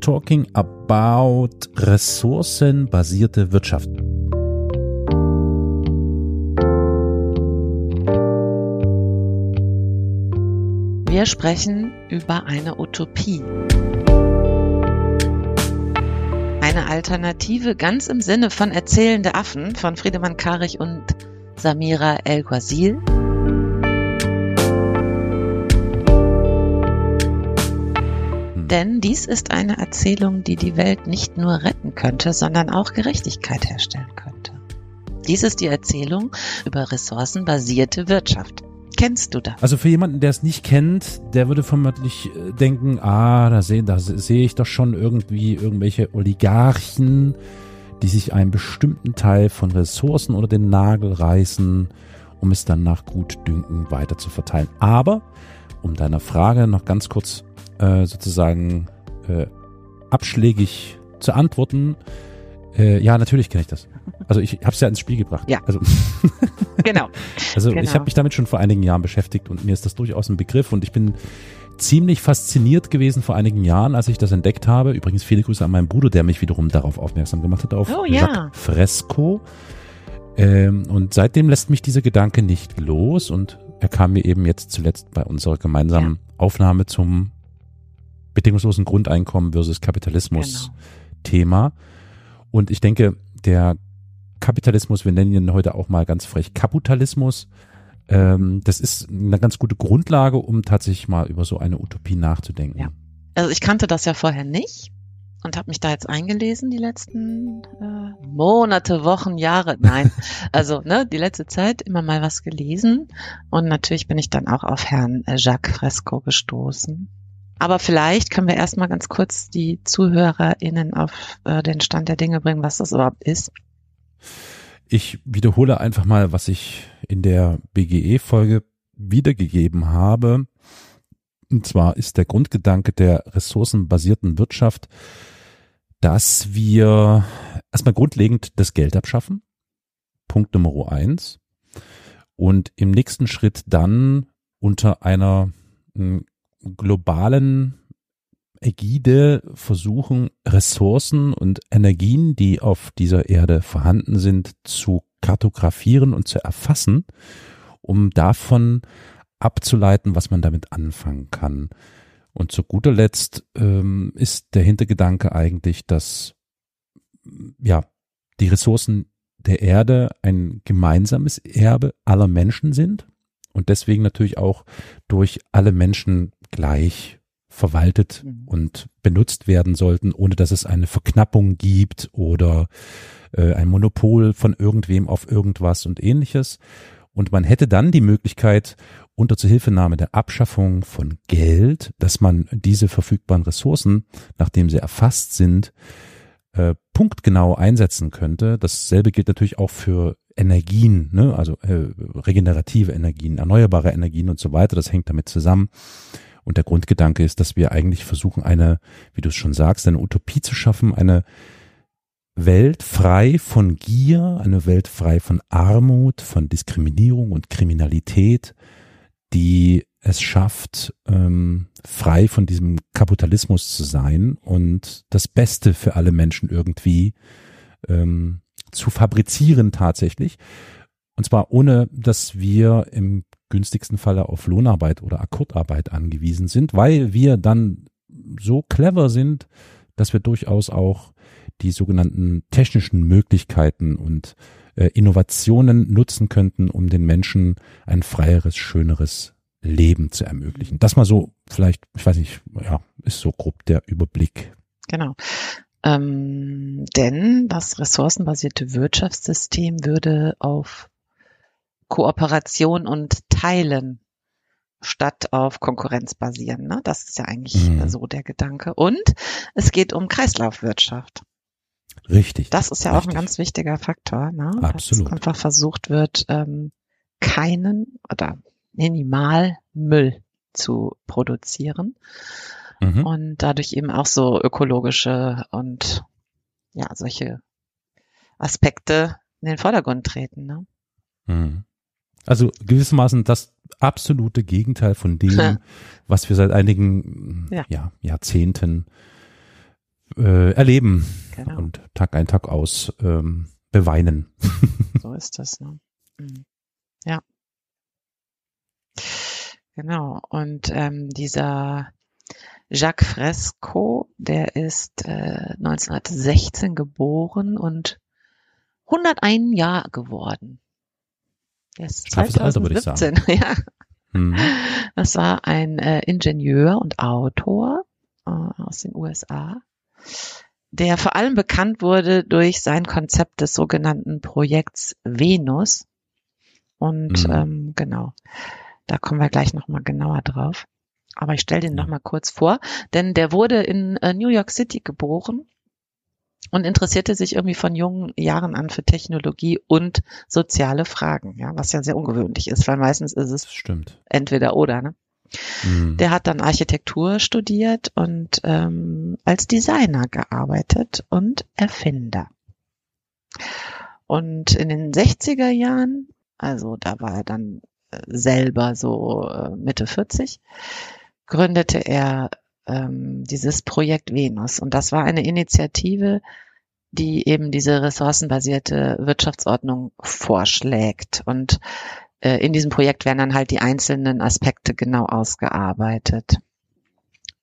talking about ressourcenbasierte Wirtschaft. Wir sprechen über eine Utopie. Eine Alternative ganz im Sinne von Erzählende Affen von Friedemann Karich und Samira El-Ghazil. Denn dies ist eine Erzählung, die die Welt nicht nur retten könnte, sondern auch Gerechtigkeit herstellen könnte. Dies ist die Erzählung über ressourcenbasierte Wirtschaft. Kennst du das? Also für jemanden, der es nicht kennt, der würde vermutlich äh, denken, ah, da sehe da sehe ich doch schon irgendwie irgendwelche Oligarchen, die sich einen bestimmten Teil von Ressourcen unter den Nagel reißen, um es dann nach Gutdünken weiter zu verteilen. Aber um deiner Frage noch ganz kurz äh, sozusagen äh, abschlägig zu antworten. Äh, ja, natürlich kenne ich das. Also ich habe es ja ins Spiel gebracht. Ja. Also, genau. also genau. ich habe mich damit schon vor einigen Jahren beschäftigt und mir ist das durchaus ein Begriff und ich bin ziemlich fasziniert gewesen vor einigen Jahren, als ich das entdeckt habe. Übrigens viele Grüße an meinen Bruder, der mich wiederum darauf aufmerksam gemacht hat, auf oh, ja. Jacques Fresco. Ähm, und seitdem lässt mich dieser Gedanke nicht los und er kam mir eben jetzt zuletzt bei unserer gemeinsamen ja. Aufnahme zum bedingungslosen Grundeinkommen versus Kapitalismus Genau. Thema. Und ich denke, der Kapitalismus, wir nennen ihn heute auch mal ganz frech Kapitalismus, ähm, das ist eine ganz gute Grundlage, um tatsächlich mal über so eine Utopie nachzudenken. Ja. Also ich kannte das ja vorher nicht und habe mich da jetzt eingelesen die letzten äh, Monate, Wochen, Jahre. Nein, also ne, die letzte Zeit immer mal was gelesen und natürlich bin ich dann auch auf Herrn äh, Jacques Fresco gestoßen. Aber vielleicht können wir erstmal ganz kurz die ZuhörerInnen auf äh, den Stand der Dinge bringen, was das überhaupt ist. Ich wiederhole einfach mal, was ich in der BGE-Folge wiedergegeben habe. Und zwar ist der Grundgedanke der ressourcenbasierten Wirtschaft, dass wir erstmal grundlegend das Geld abschaffen. Punkt Nummer eins. Und im nächsten Schritt dann unter einer globalen Ägide versuchen, Ressourcen und Energien, die auf dieser Erde vorhanden sind, zu kartografieren und zu erfassen, um davon abzuleiten, was man damit anfangen kann. Und zu guter Letzt ähm, ist der Hintergedanke eigentlich, dass ja die Ressourcen der Erde ein gemeinsames Erbe aller Menschen sind und deswegen natürlich auch durch alle Menschen gleich verwaltet Mhm. und benutzt werden sollten, ohne dass es eine Verknappung gibt oder äh, ein Monopol von irgendwem auf irgendwas und ähnliches. Und man hätte dann die Möglichkeit, unter Zuhilfenahme der Abschaffung von Geld, dass man diese verfügbaren Ressourcen, nachdem sie erfasst sind, äh, punktgenau einsetzen könnte. Dasselbe gilt natürlich auch für Energien, ne? also äh, regenerative Energien, erneuerbare Energien und so weiter. Das hängt damit zusammen. Und der Grundgedanke ist, dass wir eigentlich versuchen, eine, wie du es schon sagst, eine Utopie zu schaffen, eine Welt frei von Gier, eine Welt frei von Armut, von Diskriminierung und Kriminalität, die es schafft, ähm, frei von diesem Kapitalismus zu sein und das Beste für alle Menschen irgendwie ähm, zu fabrizieren tatsächlich. Und zwar ohne, dass wir im günstigsten Falle auf Lohnarbeit oder Akkordarbeit angewiesen sind, weil wir dann so clever sind, dass wir durchaus auch die sogenannten technischen Möglichkeiten und äh, Innovationen nutzen könnten, um den Menschen ein freieres, schöneres Leben zu ermöglichen. Das mal so, vielleicht, ich weiß nicht, ja, ist so grob der Überblick. Genau. Ähm, denn das ressourcenbasierte Wirtschaftssystem würde auf Kooperation und Teilen statt auf Konkurrenz basieren. Ne? Das ist ja eigentlich mhm. so der Gedanke. Und es geht um Kreislaufwirtschaft. Richtig. Das ist ja richtig. auch ein ganz wichtiger Faktor. Ne? Absolut. Dass einfach versucht wird, ähm, keinen oder minimal Müll zu produzieren mhm. und dadurch eben auch so ökologische und ja solche Aspekte in den Vordergrund treten. Ne? Mhm. Also gewissermaßen das absolute Gegenteil von dem, was wir seit einigen ja. Ja, Jahrzehnten äh, erleben genau. und Tag ein, Tag aus ähm, beweinen. So ist das. Ne? Ja. Genau. Und ähm, dieser Jacques Fresco, der ist äh, 1916 geboren und 101 Jahre geworden. Ist 2017, Alter, ja. Mhm. Das war ein äh, Ingenieur und Autor äh, aus den USA, der vor allem bekannt wurde durch sein Konzept des sogenannten Projekts Venus. Und mhm. ähm, genau, da kommen wir gleich nochmal genauer drauf. Aber ich stelle den nochmal kurz vor, denn der wurde in äh, New York City geboren und interessierte sich irgendwie von jungen Jahren an für Technologie und soziale Fragen, ja, was ja sehr ungewöhnlich ist, weil meistens ist es Stimmt. entweder oder, ne? Mhm. Der hat dann Architektur studiert und ähm, als Designer gearbeitet und Erfinder. Und in den 60er Jahren, also da war er dann äh, selber so äh, Mitte 40, gründete er ähm, dieses Projekt Venus. Und das war eine Initiative, die eben diese ressourcenbasierte Wirtschaftsordnung vorschlägt. Und äh, in diesem Projekt werden dann halt die einzelnen Aspekte genau ausgearbeitet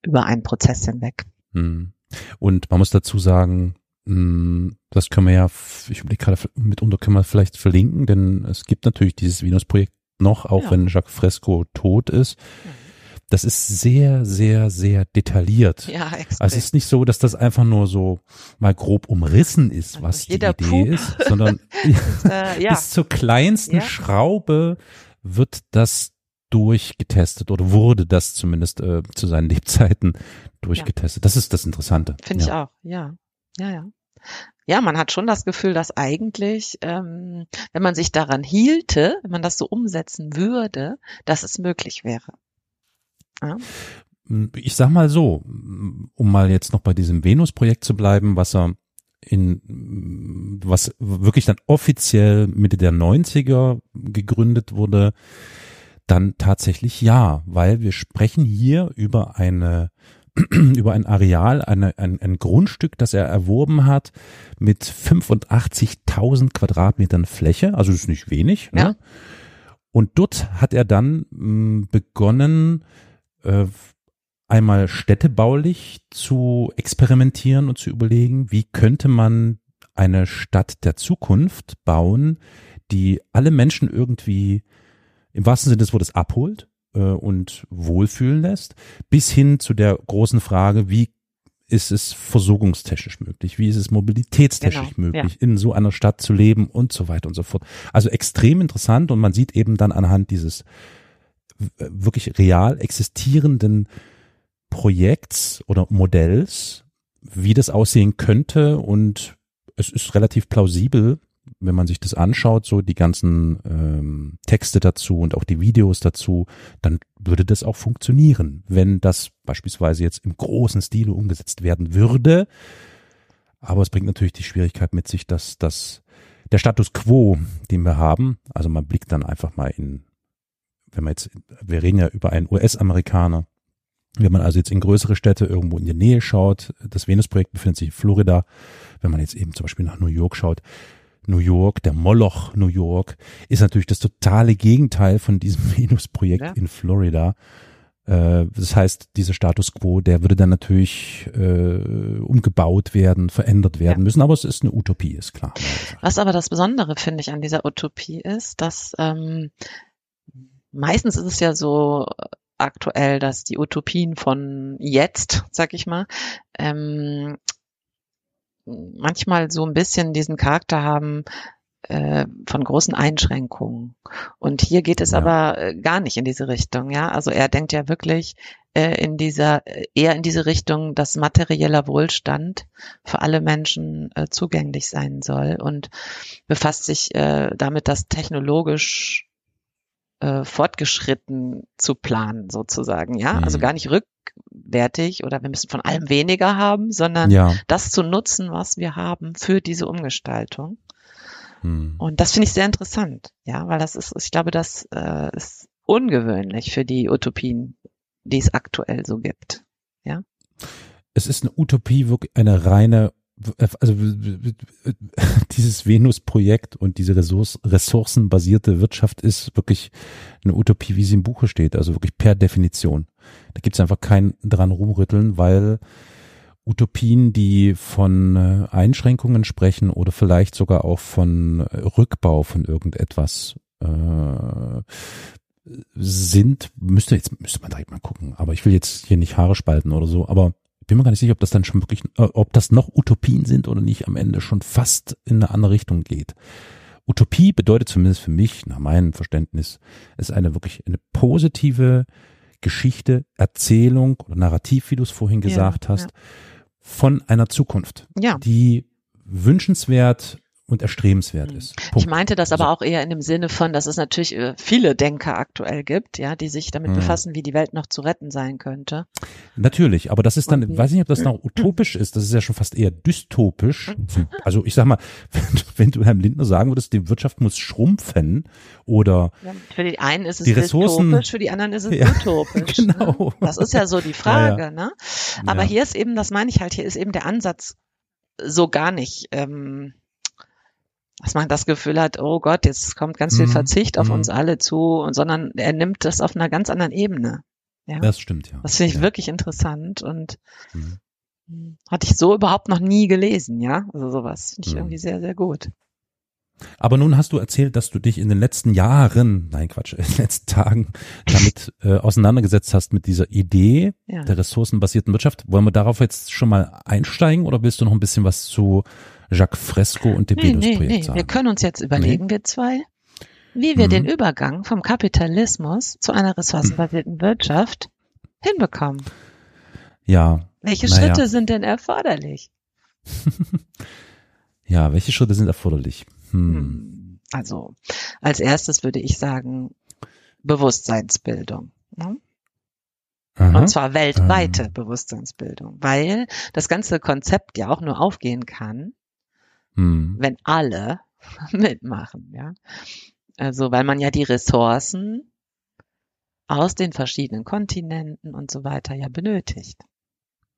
über einen Prozess hinweg. Hm. Und man muss dazu sagen, hm, das können wir ja, ich überlege gerade, mitunter können wir vielleicht verlinken, denn es gibt natürlich dieses Venus-Projekt noch, auch ja. wenn Jacques Fresco tot ist. Mhm das ist sehr, sehr, sehr detailliert. Ja, extrem. Also es ist nicht so, dass das einfach nur so mal grob umrissen ist, was die Idee Pup. ist, sondern äh, ja. bis zur kleinsten ja. Schraube wird das durchgetestet oder wurde das zumindest äh, zu seinen Lebzeiten durchgetestet. Ja. Das ist das Interessante. Finde ich auch, ja. Ja, ja. Ja, man hat schon das Gefühl, dass eigentlich, ähm, wenn man sich daran hielte, wenn man das so umsetzen würde, dass es möglich wäre. Ja. Ich sag mal so, um mal jetzt noch bei diesem Venus-Projekt zu bleiben, was er in, was wirklich dann offiziell Mitte der 90er gegründet wurde, dann tatsächlich ja, weil wir sprechen hier über eine über ein Areal, eine, ein, ein Grundstück, das er erworben hat mit 85.000 Quadratmetern Fläche, also das ist nicht wenig. Ne? Ja. Ne? Und dort hat er dann mh, begonnen, äh, einmal städtebaulich zu experimentieren und zu überlegen, wie könnte man eine Stadt der Zukunft bauen, die alle Menschen irgendwie im wahrsten Sinne des Wortes abholt äh, und wohlfühlen lässt, bis hin zu der großen Frage, wie ist es versorgungstechnisch möglich? Wie ist es mobilitätstechnisch genau, möglich, ja. in so einer Stadt zu leben und so weiter und so fort? Also extrem interessant und man sieht eben dann anhand dieses wirklich real existierenden Projekts oder Modells, wie das aussehen könnte und es ist relativ plausibel, wenn man sich das anschaut, so die ganzen ähm, Texte dazu und auch die Videos dazu, dann würde das auch funktionieren, wenn das beispielsweise jetzt im großen Stile umgesetzt werden würde. Aber es bringt natürlich die Schwierigkeit mit sich, dass das der Status quo, den wir haben, also man blickt dann einfach mal in wenn man jetzt, wir reden ja über einen US-Amerikaner, wenn man also jetzt in größere Städte irgendwo in der Nähe schaut, das Venus-Projekt befindet sich in Florida, wenn man jetzt eben zum Beispiel nach New York schaut, New York, der Moloch New York, ist natürlich das totale Gegenteil von diesem Venus-Projekt ja. in Florida. Äh, das heißt, dieser Status quo, der würde dann natürlich äh, umgebaut werden, verändert werden ja. müssen, aber es ist eine Utopie, ist klar. Was aber das Besondere, finde ich, an dieser Utopie ist, dass ähm, meistens ist es ja so aktuell, dass die Utopien von jetzt, sag ich mal, ähm, manchmal so ein bisschen diesen Charakter haben, äh, von großen Einschränkungen. Und hier geht es ja. aber äh, gar nicht in diese Richtung, ja. Also er denkt ja wirklich äh, in dieser, eher in diese Richtung, dass materieller Wohlstand für alle Menschen äh, zugänglich sein soll und befasst sich äh, damit, dass technologisch äh, fortgeschritten zu planen, sozusagen, ja. Also mhm. Also gar nicht rückwärtig oder wir müssen von allem weniger haben, sondern ja. das zu nutzen, was wir haben für diese Umgestaltung. Hm. Und das finde ich sehr interessant, ja, weil das ist, ich glaube, das äh, ist ungewöhnlich für die Utopien, die es aktuell so gibt, ja. Es ist eine Utopie, wirklich eine reine also dieses Venus-Projekt und diese Ressource, ressourcenbasierte Wirtschaft ist wirklich eine Utopie, wie sie im Buche steht, also wirklich per Definition. Da gibt es einfach kein dran rumrütteln, weil Utopien, die von äh, Einschränkungen sprechen oder vielleicht sogar auch von äh, Rückbau von irgendetwas äh, sind, müsste jetzt müsste man direkt mal gucken. Aber ich will jetzt hier nicht Haare spalten oder so. Aber bin mir gar nicht sicher, ob das dann schon wirklich, äh, ob das noch Utopien sind oder nicht am Ende schon fast in eine andere Richtung geht. Utopie bedeutet zumindest für mich, nach meinem Verständnis, ist eine wirklich eine positive Geschichte, Erzählung oder Narrativ, wie du es vorhin gesagt ja, hast, ja von einer Zukunft, ja. die wünschenswert und erstrebenswert hm. ist. Punkt. Ich meinte das aber auch eher in dem Sinne von, dass es natürlich äh, viele Denker aktuell gibt, ja, die sich damit mhm. befassen, wie die Welt noch zu retten sein könnte. Natürlich, aber das ist dann, und, weiß nicht, ob das noch utopisch ist, das ist ja schon fast eher dystopisch. Also ich sag mal, wenn, wenn du Herrn Lindner sagen würdest, die Wirtschaft muss schrumpfen oder ja, für die einen ist es die Ressourcen, dystopisch, für die anderen ist es ja, utopisch. Ne? Genau. Ne? Das ist ja so die Frage, ja, ne? Aber hier ist eben, das meine ich halt, hier ist eben der Ansatz so gar nicht. Ähm, dass man das Gefühl hat, oh Gott, jetzt kommt ganz viel mhm. Verzicht auf mhm. uns alle zu, sondern er nimmt das auf einer ganz anderen Ebene. Ja? Das stimmt, ja. Das finde ich ja. wirklich interessant und mhm. hatte ich so überhaupt noch nie gelesen, ja. Also sowas finde ich mhm. irgendwie sehr, sehr gut. Aber nun hast du erzählt, dass du dich in den letzten Jahren, nein Quatsch, in den letzten Tagen damit äh, auseinandergesetzt hast mit dieser Idee ja. der ressourcenbasierten Wirtschaft. Wollen wir darauf jetzt schon mal einsteigen oder willst du noch ein bisschen was zu Jacques Fresco und dem nee, Venus-Projekt nee, nee. sagen. Wir können uns jetzt überlegen, nee? wir zwei, wie wir mhm. den Übergang vom Kapitalismus zu einer ressourcenbasierten Wirtschaft hinbekommen. Ja. Welche Schritte ja. sind denn erforderlich? ja, welche Schritte sind erforderlich? Hm. hm. Also, als erstes würde ich sagen, Bewusstseinsbildung. Ne? Und zwar weltweite ähm. Bewusstseinsbildung, weil das ganze Konzept ja auch nur aufgehen kann, hm. wenn alle mitmachen, ja. Also, weil man ja die Ressourcen aus den verschiedenen Kontinenten und so weiter ja benötigt.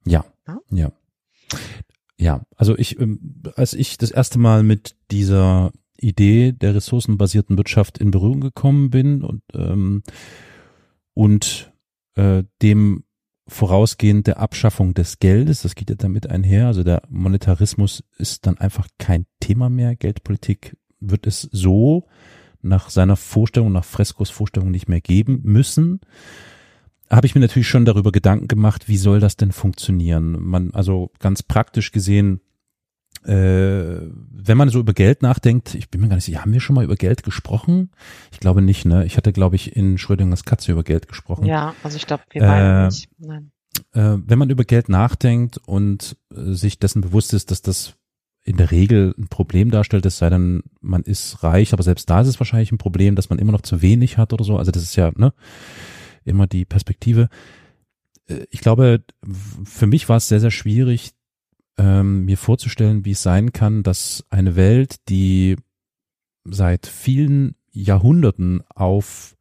Ja, ja. Ja, ja also ich, ähm, als ich das erste Mal mit dieser Idee der ressourcenbasierten Wirtschaft in Berührung gekommen bin und, ähm, und äh, dem vorausgehend der Abschaffung des Geldes, das geht ja damit einher, also der Monetarismus ist dann einfach kein Thema mehr, Geldpolitik wird es so nach seiner Vorstellung, nach Frescos Vorstellung nicht mehr geben müssen, habe ich mir natürlich schon darüber Gedanken gemacht, wie soll das denn funktionieren? Man, also ganz praktisch gesehen, wenn man so über Geld nachdenkt, ich bin mir gar nicht sicher, haben wir schon mal über Geld gesprochen? Ich glaube nicht, ne? Ich hatte, glaube ich, in Schrödingers Katze über Geld gesprochen. Ja, also ich glaube, wir beide äh, nicht. Nein. Äh, wenn man über Geld nachdenkt und äh, sich dessen bewusst ist, dass das in der Regel ein Problem darstellt, es sei denn, man ist reich, aber selbst da ist es wahrscheinlich ein Problem, dass man immer noch zu wenig hat oder so. Also das ist ja ne, immer die Perspektive. Äh, ich glaube, für mich war es sehr, sehr schwierig, ähm, mir vorzustellen, wie es sein kann, dass eine Welt, die seit vielen Jahrhunderten auf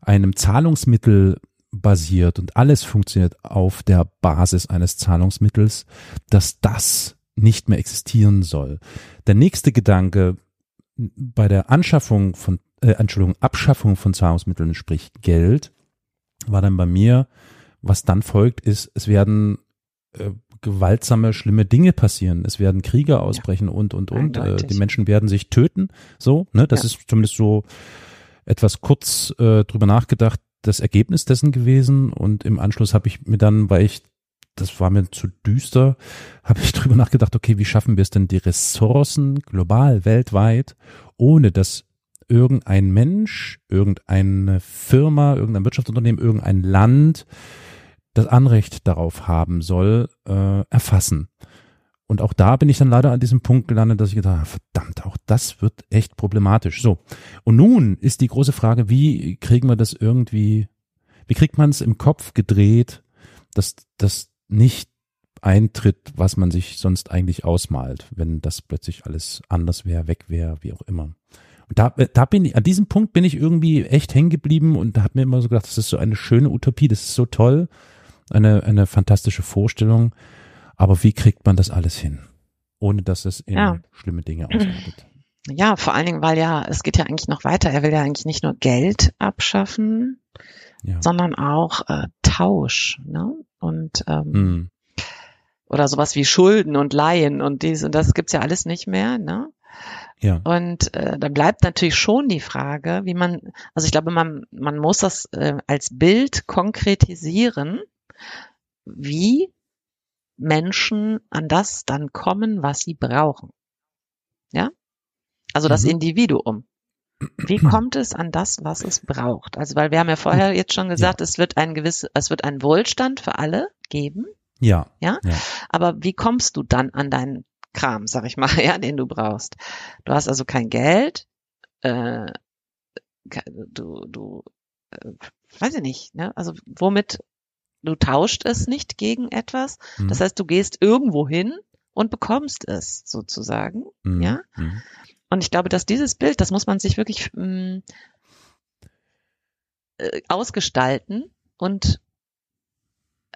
einem Zahlungsmittel basiert und alles funktioniert auf der Basis eines Zahlungsmittels, dass das nicht mehr existieren soll. Der nächste Gedanke bei der Anschaffung von, äh, Entschuldigung, Abschaffung von Zahlungsmitteln, sprich Geld, war dann bei mir, was dann folgt, ist, es werden äh, gewaltsame, schlimme Dinge passieren. Es werden Kriege ausbrechen ja. und, und, und. Äh, die Menschen werden sich töten. So, ne? Das ja. ist zumindest so etwas kurz äh, drüber nachgedacht, das Ergebnis dessen gewesen und im Anschluss habe ich mir dann, weil ich das war mir zu düster, habe ich drüber nachgedacht, okay, wie schaffen wir es denn, die Ressourcen global, weltweit, ohne dass irgendein Mensch, irgendeine Firma, irgendein Wirtschaftsunternehmen, irgendein Land das Anrecht darauf haben soll, äh, erfassen. Und auch da bin ich dann leider an diesem Punkt gelandet, dass ich gedacht habe, verdammt, auch das wird echt problematisch. So. Und nun ist die große Frage, wie kriegen wir das irgendwie, wie kriegt man es im Kopf gedreht, dass das nicht eintritt, was man sich sonst eigentlich ausmalt, wenn das plötzlich alles anders wäre, weg wäre, wie auch immer. Und da, da bin ich, an diesem Punkt bin ich irgendwie echt hängen geblieben und hat mir immer so gedacht, das ist so eine schöne Utopie, das ist so toll, eine, eine fantastische Vorstellung. Aber wie kriegt man das alles hin? Ohne dass es in ja. schlimme Dinge ausartet. Ja, vor allen Dingen, weil ja, es geht ja eigentlich noch weiter. Er will ja eigentlich nicht nur Geld abschaffen, ja. sondern auch äh, Tausch, ne? Und ähm, mm. oder sowas wie Schulden und Leihen und dies und das gibt's ja alles nicht mehr, ne? Ja. Und äh, da bleibt natürlich schon die Frage, wie man, also ich glaube, man, man muss das äh, als Bild konkretisieren, wie Menschen an das dann kommen, was sie brauchen. Ja? Also das mhm. Individuum. Wie kommt es an das, was es braucht? Also, weil wir haben ja vorher jetzt schon gesagt, ja. es wird ein gewiss, es wird einen Wohlstand für alle geben. Ja. ja. Ja. Aber wie kommst du dann an deinen Kram, sag ich mal, ja, den du brauchst? Du hast also kein Geld, äh, du, du, äh, weiß ich nicht, ne? Also, womit du tauscht es nicht gegen etwas. Mhm. Das heißt, du gehst irgendwo hin und bekommst es sozusagen, mhm. ja. Mhm. Und ich glaube, dass dieses Bild, das muss man sich wirklich mh, mm, äh, ausgestalten und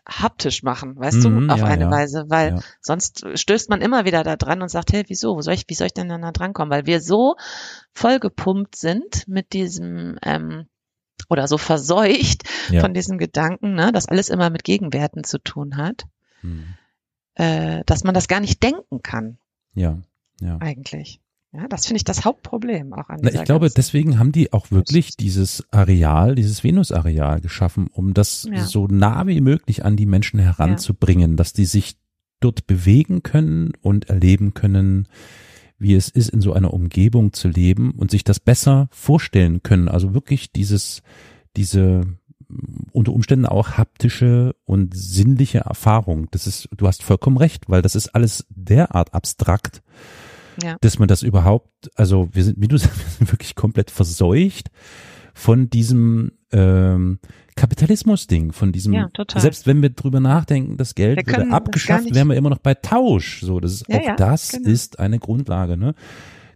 haptisch machen, weißt mhm, du, auf ja, eine ja. Weise, weil ja. sonst stößt man immer wieder da dran und sagt, hey, wieso, wo soll ich, wie soll ich denn da drankommen? Weil wir so vollgepumpt sind mit diesem ähm, oder so verseucht ja. von diesen Gedanken, ne, dass alles immer mit Gegenwerten zu tun hat, hm. äh, dass man das gar nicht denken kann. Ja, ja. Eigentlich. Ja, das finde ich das Hauptproblem auch an Na, Ich glaube, deswegen haben die auch wirklich dieses Areal, dieses Venus-Areal geschaffen, um das ja. so nah wie möglich an die Menschen heranzubringen, ja. dass die sich dort bewegen können und erleben können, wie es ist, in so einer Umgebung zu leben und sich das besser vorstellen können. Also wirklich dieses, diese unter Umständen auch haptische und sinnliche Erfahrung. Das ist, du hast vollkommen recht, weil das ist alles derart abstrakt, ja. dass man das überhaupt, also wir sind, wie du sagst, wir sind wirklich komplett verseucht von diesem ähm, Kapitalismus-Ding, von diesem, ja, total. selbst wenn wir drüber nachdenken, das Geld würde abgeschafft, wären wir immer noch bei Tausch. So, das ist, ja, auch ja, das genau. ist eine Grundlage, ne?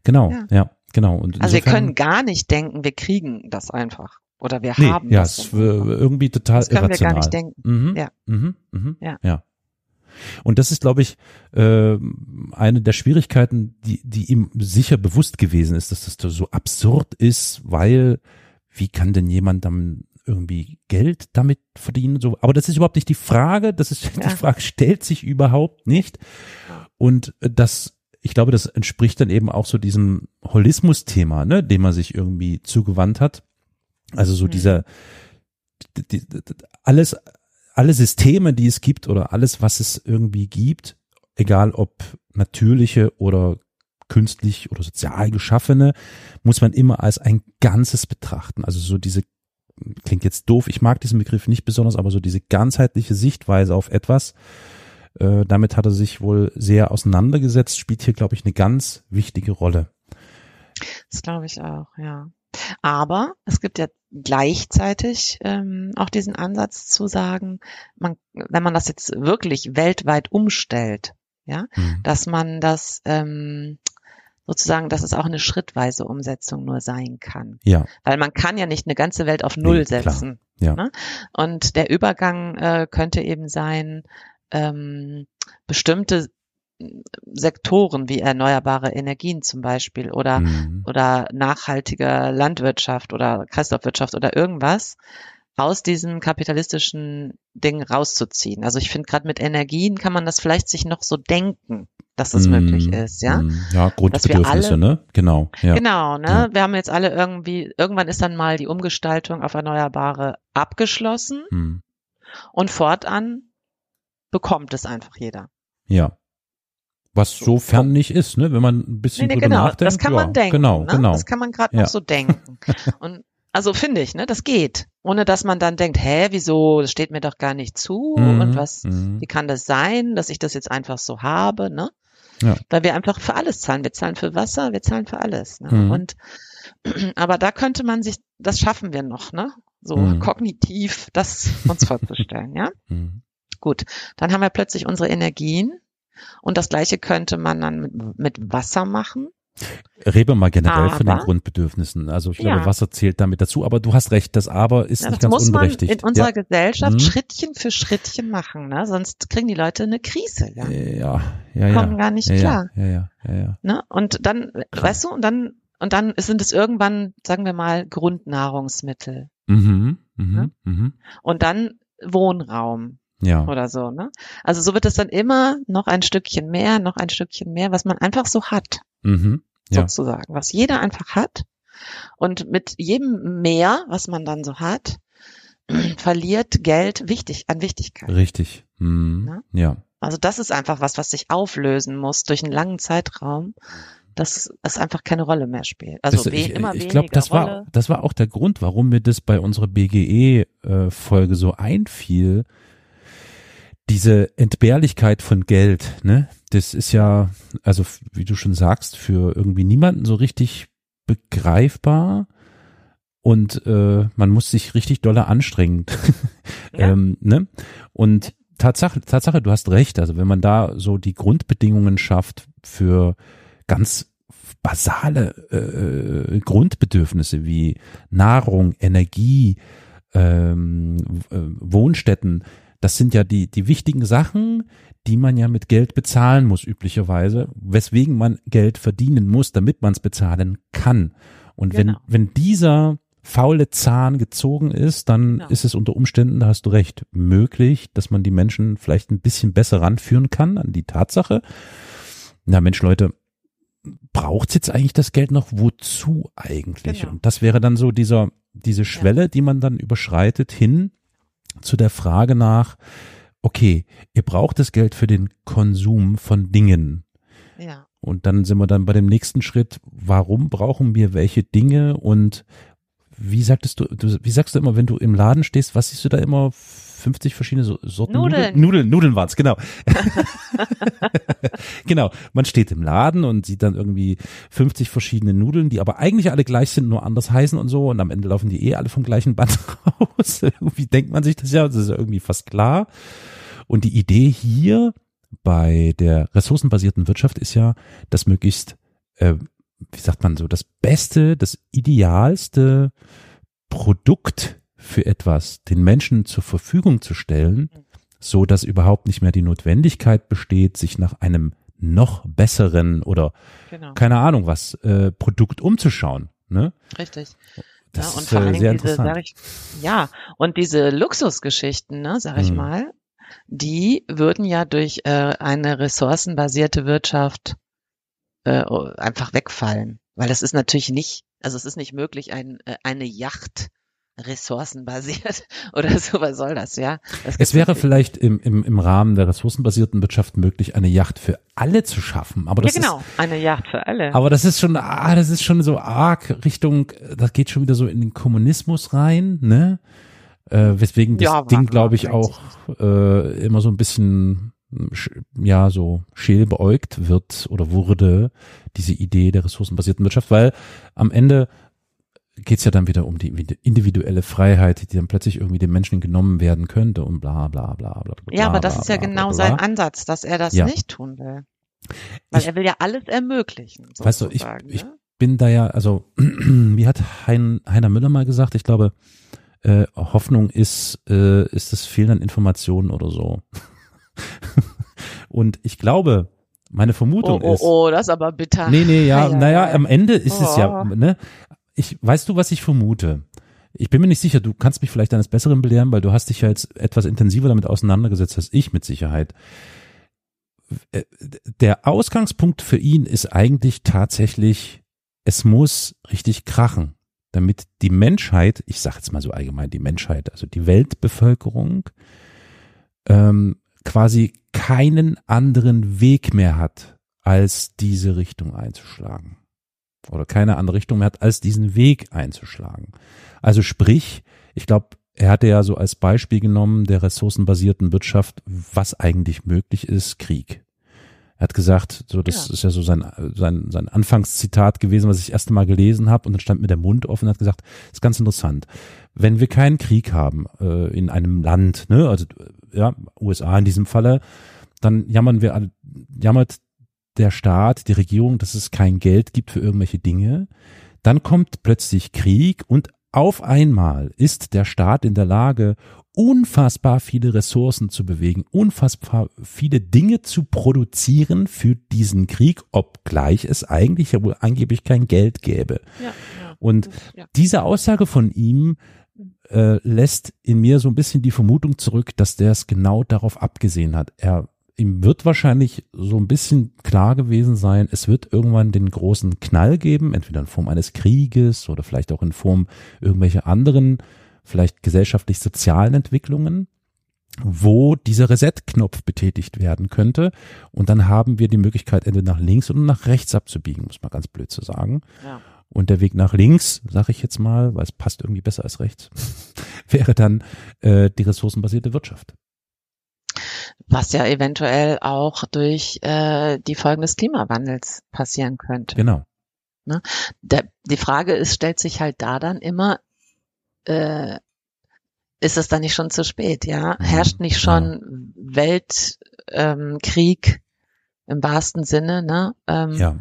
Genau, ja, ja genau. Und also insofern, wir können gar nicht denken, wir kriegen das einfach. Oder wir nee, haben ja, das. Ja, es irgendwie total das können irrational. wir gar nicht denken. Mhm, ja. Mhm, mhm, ja. ja. Und das ist, glaube ich, äh, eine der Schwierigkeiten, die, die ihm sicher bewusst gewesen ist, dass das so absurd ist, weil wie kann denn jemand dann irgendwie Geld damit verdienen. So, aber das ist überhaupt nicht die Frage. Das ist ja. die Frage stellt sich überhaupt nicht. Und das, ich glaube, das entspricht dann eben auch so diesem Holismus-Thema, ne, dem man sich irgendwie zugewandt hat. Also so mhm. dieser die, die, alles, alle Systeme, die es gibt oder alles, was es irgendwie gibt, egal ob natürliche oder künstlich oder sozial geschaffene, muss man immer als ein Ganzes betrachten. Also so diese klingt jetzt doof, ich mag diesen Begriff nicht besonders, aber so diese ganzheitliche Sichtweise auf etwas, äh, damit hat er sich wohl sehr auseinandergesetzt, spielt hier, glaube ich, eine ganz wichtige Rolle. Das glaube ich auch, ja. Aber es gibt ja gleichzeitig ähm, auch diesen Ansatz zu sagen, man, wenn man das jetzt wirklich weltweit umstellt, ja, mhm. dass man das ähm, sozusagen, dass es auch eine schrittweise Umsetzung nur sein kann. Ja. Weil man kann ja nicht eine ganze Welt auf Null nee, setzen. Ja. Ne? Und der Übergang äh, könnte eben sein, ähm, bestimmte Sektoren wie erneuerbare Energien zum Beispiel oder, mhm. oder nachhaltige Landwirtschaft oder Kreislaufwirtschaft oder irgendwas aus diesem kapitalistischen Ding rauszuziehen. Also ich finde gerade mit Energien kann man das vielleicht sich noch so denken dass das möglich ist, ja. Mm, Ja, Grundbedürfnisse, alle- ne? Genau. Ja. Genau, ne? Ja. Wir haben jetzt alle irgendwie, irgendwann ist dann mal die Umgestaltung auf Erneuerbare abgeschlossen Hm. und fortan bekommt es einfach jeder. Ja. Was so fern nicht ist, ne? Wenn man ein bisschen Nee, nee, drüber genau, nachdenkt. das kann ja, man denken. Genau, ne? genau. Das kann man gerade noch so denken. Und also finde ich, ne, das geht. Ohne dass man dann denkt, hä, wieso, das steht mir doch gar nicht zu Mhm, und was, mhm. wie kann das sein, dass ich das jetzt einfach so habe, ne? Ja. Weil wir einfach für alles zahlen. Wir zahlen für Wasser, wir zahlen für alles. Ne? Mhm. Und aber da könnte man sich, das schaffen wir noch, ne? So Mhm. kognitiv das uns vorzustellen, ja? Mhm. Gut, dann haben wir plötzlich unsere Energien und das gleiche könnte man dann mit, mit Wasser machen. Rede mal generell von den Aber- Grundbedürfnissen. Also ich Ja. glaube, Wasser zählt damit dazu. Aber du hast recht, das Aber ist Ja, nicht das ganz muss man unberechtigt. in unserer ja. Gesellschaft Mhm. Schrittchen für Schrittchen machen, ne? Sonst kriegen die Leute eine Krise, ja. ja, ja, ja. Kommen gar nicht ja, klar. Ja, ja, ja, ja. Ne? Und dann, weißt du, und dann, und dann sind es irgendwann, sagen wir mal, Grundnahrungsmittel. Mhm, mhm, Ne? mhm. Und dann Wohnraum Ja. oder so, ne? Also so wird es dann immer noch ein Stückchen mehr, noch ein Stückchen mehr, was man einfach so hat, Mhm. Ja. sozusagen, was jeder einfach hat. Und mit jedem mehr, was man dann so hat, verliert Geld wichtig, an Wichtigkeit. Richtig. Mhm. Ne? Ja. Also das ist einfach was, was sich auflösen muss durch einen langen Zeitraum, dass es einfach keine Rolle mehr spielt. Also Das- ich immer ich glaube, das war, Rolle. das war auch der Grund, warum mir das bei unserer BGE-Folge so einfiel. Diese Entbehrlichkeit von Geld, ne? Das ist ja, also wie du schon sagst, für irgendwie niemanden so richtig begreifbar. Und äh, man muss sich richtig doller anstrengen. Ja. ähm, ne? Und Tatsache, Tatsache, du hast recht. Also wenn man da so die Grundbedingungen schafft für ganz basale äh, Grundbedürfnisse wie Nahrung, Energie, ähm, äh, Wohnstätten, das sind ja die, die wichtigen Sachen, die man ja mit Geld bezahlen muss, üblicherweise, weswegen man Geld verdienen muss, damit man es bezahlen kann. Und wenn, Genau. wenn dieser faule Zahn gezogen ist, dann Genau. ist es unter Umständen, da hast du recht, möglich, dass man die Menschen vielleicht ein bisschen besser ranführen kann an die Tatsache. Na Mensch, Leute, braucht's jetzt eigentlich das Geld noch? Wozu eigentlich? Genau. Und das wäre dann so dieser, diese Schwelle, die man dann überschreitet hin zu der Frage nach, okay, ihr braucht das Geld für den Konsum von Dingen. Ja. Und dann sind wir dann bei dem nächsten Schritt, warum brauchen wir welche Dinge und wie sagtest du, du wie sagst du immer, wenn du im Laden stehst, was siehst du da immer? 50 verschiedene So- Sorten Nudeln. Nudeln, Nudeln waren's, genau. genau, man steht im Laden und sieht dann irgendwie 50 verschiedene Nudeln, die aber eigentlich alle gleich sind, nur anders heißen und so und am Ende laufen die eh alle vom gleichen Band raus. irgendwie denkt man sich das ja, das ist ja irgendwie fast klar. Und die Idee hier bei der ressourcenbasierten Wirtschaft ist ja, dass möglichst, äh, wie sagt man so, das Beste, das Idealste Produkt für etwas den Menschen zur Verfügung zu stellen, so dass überhaupt nicht mehr die Notwendigkeit besteht, sich nach einem noch besseren oder Genau. keine Ahnung was äh, Produkt umzuschauen. Ne? Richtig. Das ja, und ist vor äh, allen sehr diese, interessant. ich, ja, und diese Luxusgeschichten, ne, sag ich Hm. mal, die würden ja durch äh, eine ressourcenbasierte Wirtschaft äh, einfach wegfallen. Weil es ist natürlich nicht, also es ist nicht möglich, ein, äh, eine Yacht ressourcenbasiert oder so, was soll das, ja? Das Es wäre vielleicht im, im, im Rahmen der ressourcenbasierten Wirtschaft möglich, eine Yacht für alle zu schaffen. Aber Ja, das genau, ist, eine Yacht für alle. aber das ist schon, ah, das ist schon so arg Richtung, das geht schon wieder so in den Kommunismus rein, ne? Äh, weswegen das Ja, Ding, glaube ich, auch äh, immer so ein bisschen, sch- ja, so scheel beäugt wird oder wurde, diese Idee der ressourcenbasierten Wirtschaft, weil am Ende geht's ja dann wieder um die individuelle Freiheit, die dann plötzlich irgendwie dem Menschen genommen werden könnte und bla bla bla bla. bla ja, aber bla, das ist ja bla, genau sein. Ansatz, dass er das Ja. nicht tun will. Weil Ich- er will ja alles ermöglichen. Weißt du, ich- ich- ne? bin da ja, also wie hat hein, Heiner Müller mal gesagt, ich glaube, äh, Hoffnung ist, äh, ist das Fehlen an Informationen oder so. Und ich glaube, meine Oh, Vermutung oh, ist, oh, das ist aber bitter. nee, nee, ja, naja, ei. am Ende ist es ja, Oh. ne, ich, weißt du, was ich vermute? Ich bin mir nicht sicher, du kannst mich vielleicht eines Besseren belehren, weil du hast dich ja jetzt etwas intensiver damit auseinandergesetzt als ich mit Sicherheit. äh, der Ausgangspunkt für ihn ist eigentlich tatsächlich, es muss richtig krachen, damit die Menschheit, ich sage jetzt mal so allgemein die Menschheit, also die Weltbevölkerung, ähm, quasi keinen anderen Weg mehr hat, als diese Richtung einzuschlagen. Oder keine andere Richtung mehr hat, als diesen Weg einzuschlagen. Also sprich, ich glaube, er hatte ja so als Beispiel genommen der ressourcenbasierten Wirtschaft, was eigentlich möglich ist, Krieg. Er hat gesagt, so das ja. ist ja so sein, sein, sein Anfangszitat gewesen, was ich das erste Mal gelesen habe und dann stand mir der Mund offen und hat gesagt, ist ganz interessant. Wenn wir keinen Krieg haben äh, in einem Land, ne, also ja, USA in diesem Falle, dann jammern wir jammert der Staat, die Regierung, dass es kein Geld gibt für irgendwelche Dinge. Dann kommt plötzlich Krieg und auf einmal ist der Staat in der Lage, unfassbar viele Ressourcen zu bewegen, unfassbar viele Dinge zu produzieren für diesen Krieg, obgleich es eigentlich ja wohl angeblich kein Geld gäbe. Ja, ja, Und ja. diese Aussage von ihm äh, lässt in mir so ein bisschen die Vermutung zurück, dass der es genau darauf abgesehen hat. Er ihm wird wahrscheinlich so ein bisschen klar gewesen sein, es wird irgendwann den großen Knall geben, entweder in Form eines Krieges oder vielleicht auch in Form irgendwelcher anderen, vielleicht gesellschaftlich-sozialen Entwicklungen, wo dieser Reset-Knopf betätigt werden könnte. Und dann haben wir die Möglichkeit, entweder nach links oder nach rechts abzubiegen, muss man ganz blöd zu sagen. Ja. Und der Weg nach links, sage ich jetzt mal, weil es passt irgendwie besser als rechts, wäre dann äh, die ressourcenbasierte Wirtschaft was ja eventuell auch durch äh, die Folgen des Klimawandels passieren könnte. Genau. Ne? Der, die Frage ist, stellt sich halt da dann immer, äh, ist es dann nicht schon zu spät, ja? Mhm. Herrscht nicht schon ja. Weltkrieg ähm, im wahrsten Sinne, ne? Ähm, ja.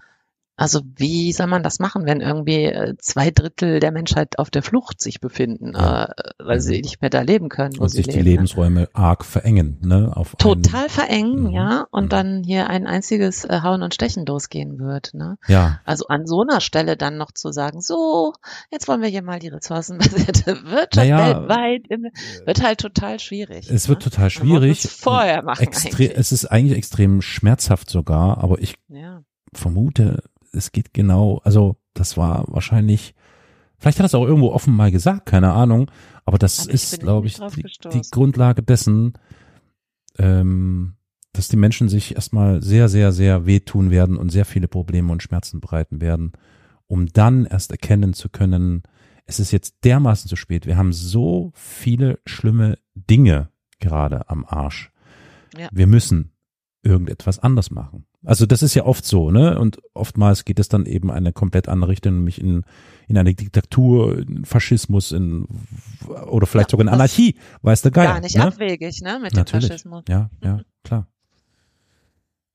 Also wie soll man das machen, wenn irgendwie äh, zwei Drittel der Menschheit auf der Flucht sich befinden, ja. äh, weil sie mhm. nicht mehr da leben können? Und sich leben, die Lebensräume ne? arg verengen, ne? Auf Total einen, verengen, mhm. ja. Und mhm. dann hier ein einziges äh, Hauen und Stechen losgehen wird. Ne? Ja. Also an so einer Stelle dann noch zu sagen, so, jetzt wollen wir hier mal die ressourcenbasierte Wirtschaft naja, weltweit, in, wird halt total schwierig. Es ne? wird total schwierig. Vorher machen. Extre es ist eigentlich extrem schmerzhaft sogar, aber ich ja. vermute, es geht genau, also das war wahrscheinlich, vielleicht hat er es auch irgendwo offen mal gesagt, keine Ahnung, aber das aber ist, glaube ich, die, die, Grundlage dessen, ähm, dass die Menschen sich erstmal sehr, sehr, sehr wehtun werden und sehr viele Probleme und Schmerzen bereiten werden, um dann erst erkennen zu können, es ist jetzt dermaßen zu spät. Wir haben so viele schlimme Dinge gerade am Arsch. Ja. Wir müssen irgendetwas anders machen. Also das ist ja oft so, ne? Und oftmals geht es dann eben eine komplett andere Richtung, nämlich in, in eine Diktatur, in Faschismus, in oder vielleicht ja, sogar in Anarchie, weiß der Geil. Gar nicht ne? abwegig, ne? Mit Natürlich. dem Faschismus. Ja, ja, klar.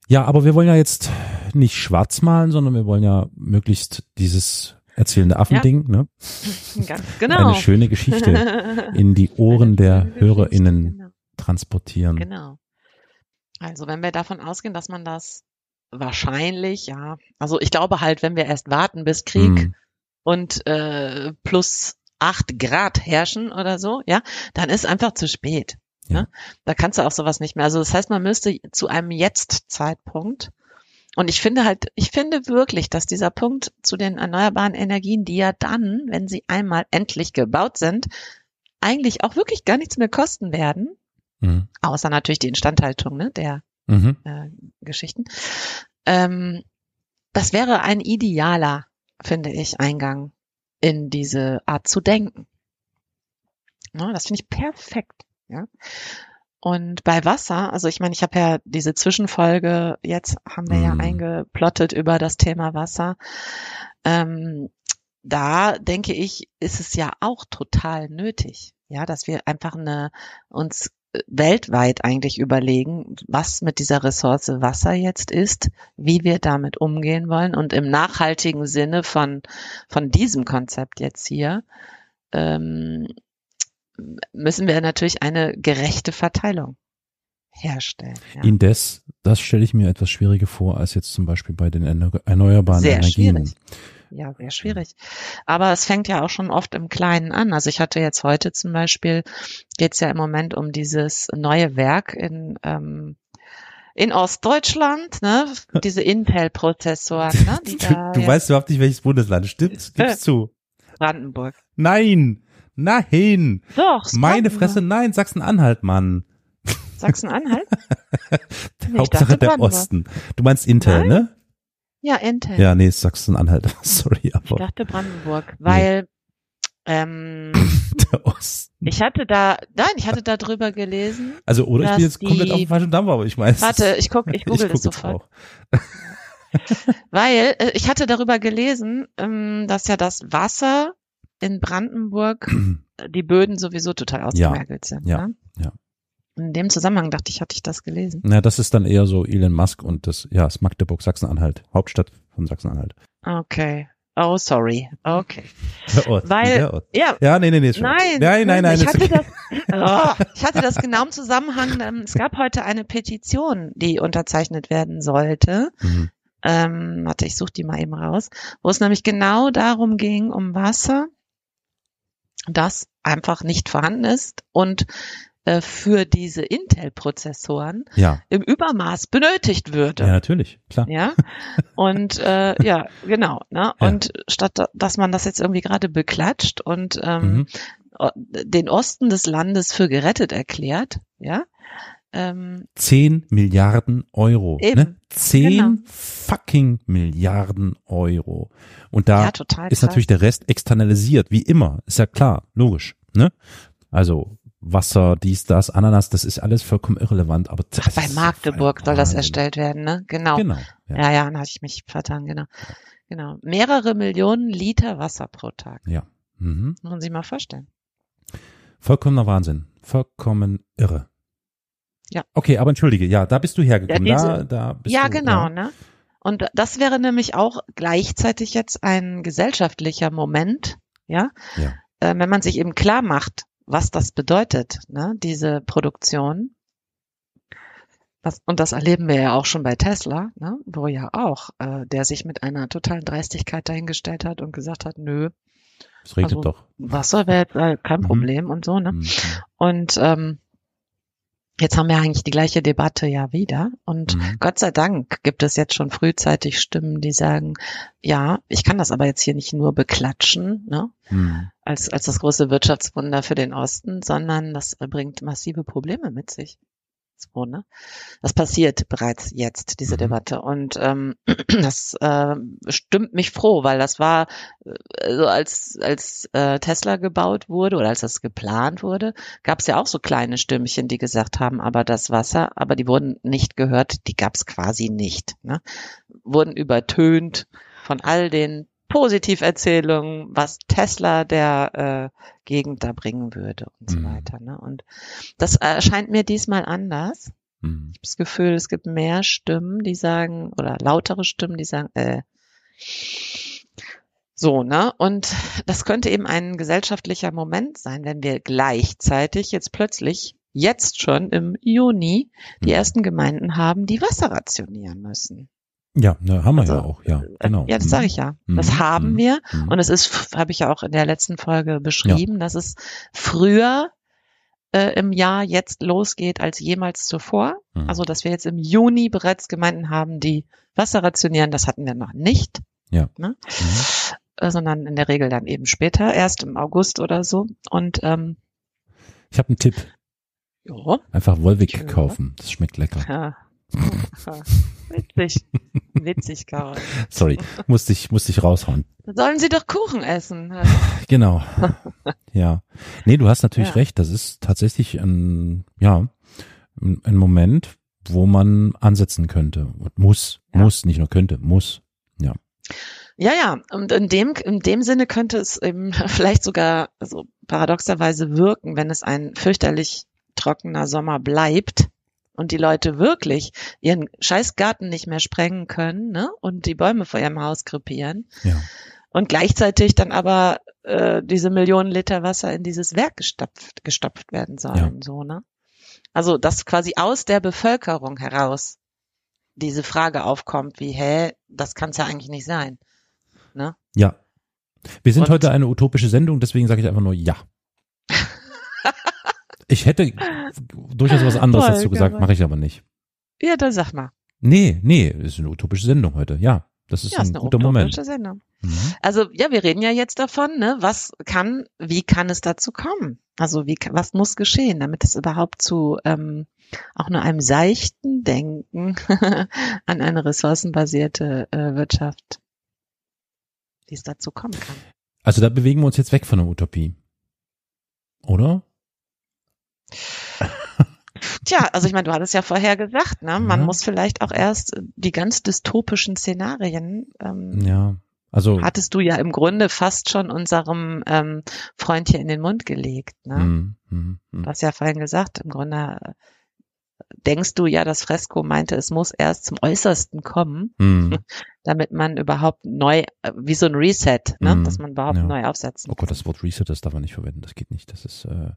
Ja, aber wir wollen ja jetzt nicht schwarz malen, sondern wir wollen ja möglichst dieses erzählende Affending, ja. ne? Ganz genau. Eine schöne Geschichte in die Ohren der HörerInnen genau. transportieren. Genau. Also wenn wir davon ausgehen, dass man das wahrscheinlich, ja. Also ich glaube halt, wenn wir erst warten, bis Krieg mhm. und äh, plus acht Grad herrschen oder so, ja, dann ist einfach zu spät. Ja. Ne? Da kannst du auch sowas nicht mehr. Also das heißt, man müsste zu einem Jetzt-Zeitpunkt und ich finde halt, ich finde wirklich, dass dieser Punkt zu den erneuerbaren Energien, die ja dann, wenn sie einmal endlich gebaut sind, eigentlich auch wirklich gar nichts mehr kosten werden. Mhm. Außer natürlich die Instandhaltung ne, der mhm. äh, Geschichten. Ähm, das wäre ein idealer, finde ich, Eingang in diese Art zu denken. Ja, das finde ich perfekt. Ja. Und bei Wasser, also ich meine, ich habe ja diese Zwischenfolge, jetzt haben wir mm. ja mhm. eingeplottet über das Thema Wasser. Ähm, da denke ich, ist es ja auch total nötig, ja, dass wir einfach eine uns weltweit eigentlich überlegen, was mit dieser Ressource Wasser jetzt ist, wie wir damit umgehen wollen und im nachhaltigen Sinne von, von diesem Konzept jetzt hier, ähm, müssen wir natürlich eine gerechte Verteilung herstellen. Ja. Indes, das stelle ich mir etwas schwieriger vor als jetzt zum Beispiel bei den erneuerbaren Sehr Energien. Schwierig ja sehr schwierig. Aber es fängt ja auch schon oft im Kleinen an. Also ich hatte jetzt heute zum Beispiel, geht es ja im Moment um dieses neue Werk in, ähm, in Ostdeutschland, ne, diese Intel-Prozessoren, ne, die Du, da du weißt überhaupt nicht, welches Bundesland. Stimmt's? Gib's zu. Brandenburg. Nein. Nein. Doch, Meine. Fresse, nein. Sachsen-Anhalt, Mann. Sachsen-Anhalt? Hauptsache dachte der Brandenburg. Osten. Du meinst Intel, Nein. ne? Ja, Intel. Ja, nee, Sachsen-Anhalt. Sorry, Ich aber dachte Brandenburg, weil ähm, der Osten. ich hatte da, nein, ich hatte da drüber gelesen. Also, oder ich bin jetzt komplett auf dem falschen Dampfer, aber ich weiß. Warte, ich guck, ich google guck das sofort. Weil äh, ich hatte darüber gelesen, ähm, dass ja das Wasser in Brandenburg die Böden sowieso total ausgemergelt sind. ja, ne? ja. In dem Zusammenhang dachte ich, hatte ich das gelesen. Na, das ist dann eher so Elon Musk und das, ja, ist Magdeburg, Sachsen-Anhalt. Hauptstadt von Sachsen-Anhalt. Okay. Oh, sorry. Okay. Der Osten, Weil- der Osten. Ja, Ja, nee, nee, nee. Nein, nein, nein, nein. Ich ist hatte, okay. das, oh, ich hatte das genau im Zusammenhang. Ähm, es gab heute eine Petition, die unterzeichnet werden sollte. Mhm. Ähm, warte, ich suche die mal eben raus, wo es nämlich genau darum ging, um Wasser, das einfach nicht vorhanden ist und äh, für diese Intel-Prozessoren Ja, im Übermaß benötigt ja, würde. natürlich, klar. Ja, und äh, ja, genau. Ne? Ja. Und statt da- dass man das jetzt irgendwie gerade beklatscht und ähm, Mhm. den Osten des Landes für gerettet erklärt, ja, ähm, 10 Milliarden Euro. Eben, Ne? 10 genau. fucking Milliarden Euro. Und da ja, ist krass. natürlich der Rest externalisiert, wie immer. Ist ja klar, logisch. Ne? Also Wasser, dies, das, Ananas, das ist alles vollkommen irrelevant. Aber Ach, bei Magdeburg soll das erstellt werden, ne? Genau. Genau. Ja. Ja, ja, dann hatte ich mich vertan, genau. Genau. Mehrere Millionen Liter Wasser pro Tag. ja. Mhm. Muss man sich mal vorstellen. Vollkommener Wahnsinn. Vollkommen irre. Ja. Okay, aber entschuldige, ja, da bist du hergekommen. Ja, da, diese- da bist ja, du, genau, ne? Und das wäre nämlich auch gleichzeitig jetzt ein gesellschaftlicher Moment, ja? Ja. Äh, wenn man sich eben klar macht, was das bedeutet, ne? Diese Produktion. Das, und das erleben wir ja auch schon bei Tesla, ne? wo ja auch, äh, der sich mit einer totalen Dreistigkeit dahingestellt hat und gesagt hat, nö, Es regnet also- doch. Wasser wäre äh, kein Mhm. Problem und so, ne? Mhm. Und ähm, jetzt haben wir eigentlich die gleiche Debatte ja wieder. Und Mhm. Gott sei Dank gibt es jetzt schon frühzeitig Stimmen, die sagen, ja, ich kann das aber jetzt hier nicht nur beklatschen, ne? Mhm. als, als das große Wirtschaftswunder für den Osten, sondern das bringt massive Probleme mit sich. So, ne? Das passiert bereits jetzt, diese Mhm. Debatte. Und ähm, das äh, stimmt mich froh, weil das war äh, so als, als äh, Tesla gebaut wurde oder als das geplant wurde, gab es ja auch so kleine Stimmchen, die gesagt haben, aber das Wasser, aber die wurden nicht gehört, die gab es quasi nicht. Ne? Wurden übertönt von all den Positiverzählungen, was Tesla der äh, Gegend da bringen würde und so Mhm. weiter. Ne? Und das erscheint mir diesmal anders. Mhm. Ich habe das Gefühl, es gibt mehr Stimmen, die sagen, oder lautere Stimmen, die sagen, äh, so, ne? Und das könnte eben ein gesellschaftlicher Moment sein, wenn wir gleichzeitig jetzt plötzlich, jetzt schon im Juni, die Mhm. ersten Gemeinden haben, die Wasser rationieren müssen. Ja, ne, haben wir Also, ja auch, ja, genau. Ja, das Mhm. sage ich ja. Mhm. Das haben Mhm. wir. Mhm. Und es ist, habe ich ja auch in der letzten Folge beschrieben, dass es früher äh, im Jahr jetzt losgeht als jemals zuvor. Mhm. Also, dass wir jetzt im Juni bereits Gemeinden haben, die Wasser rationieren, das hatten wir noch nicht. Ja. Ne? Mhm. Äh, sondern in der Regel dann eben später, erst im August oder so. Und ähm, Ich habe einen Tipp. ja, Einfach Wolwig kaufen. Das schmeckt lecker. ja. Ja. witzig, witzig, Carol. Sorry, musste ich, musste ich raushauen. Sollen Sie doch Kuchen essen? Genau. ja. Nee, du hast natürlich Ja. recht. Das ist tatsächlich ein, ja, ein Moment, wo man ansetzen könnte. Und muss, Ja. muss, nicht nur könnte, muss. Ja, ja, und in dem, in dem Sinne könnte es eben vielleicht sogar so paradoxerweise wirken, wenn es ein fürchterlich trockener Sommer bleibt und die Leute wirklich ihren scheiß Garten nicht mehr sprengen können ne? und die Bäume vor ihrem Haus krepieren Ja. und gleichzeitig dann aber äh, diese Millionen Liter Wasser in dieses Werk gestopft, gestopft werden sollen. So, ne? Also dass quasi aus der Bevölkerung heraus diese Frage aufkommt, wie, hä, das kann es ja eigentlich nicht sein. Ja. Wir sind Und- heute eine utopische Sendung, deswegen sage ich einfach nur ja. Ich hätte durchaus was anderes Voll dazu gesagt, mache ich aber nicht. Ja, dann sag mal. Nee, nee, ist eine utopische Sendung heute. Ja, das ist Ja, ein ist guter Moment. Sendung. Mhm. Also ja, wir reden ja jetzt davon, ne, was kann, wie kann es dazu kommen? Also wie, was muss geschehen, damit es überhaupt zu ähm, auch nur einem seichten Denken an eine ressourcenbasierte äh, Wirtschaft, wie es dazu kommen kann. Also da bewegen wir uns jetzt weg von der Utopie. Oder? Tja, also ich meine, du hattest ja vorher gesagt, ne, man Ja. muss vielleicht auch erst die ganz dystopischen Szenarien ähm, Ja. Also hattest du ja im Grunde fast schon unserem ähm, Freund hier in den Mund gelegt. Ne? hm, hm. Du hast ja vorhin gesagt, im Grunde äh, denkst du ja, dass Fresco meinte, es muss erst zum Äußersten kommen, Hm. damit man überhaupt neu, äh, wie so ein Reset, ne? Mhm. dass man überhaupt Ja. neu aufsetzen Oh Gott, das Wort Reset, das darf man nicht verwenden. Das geht nicht. Das ist, äh,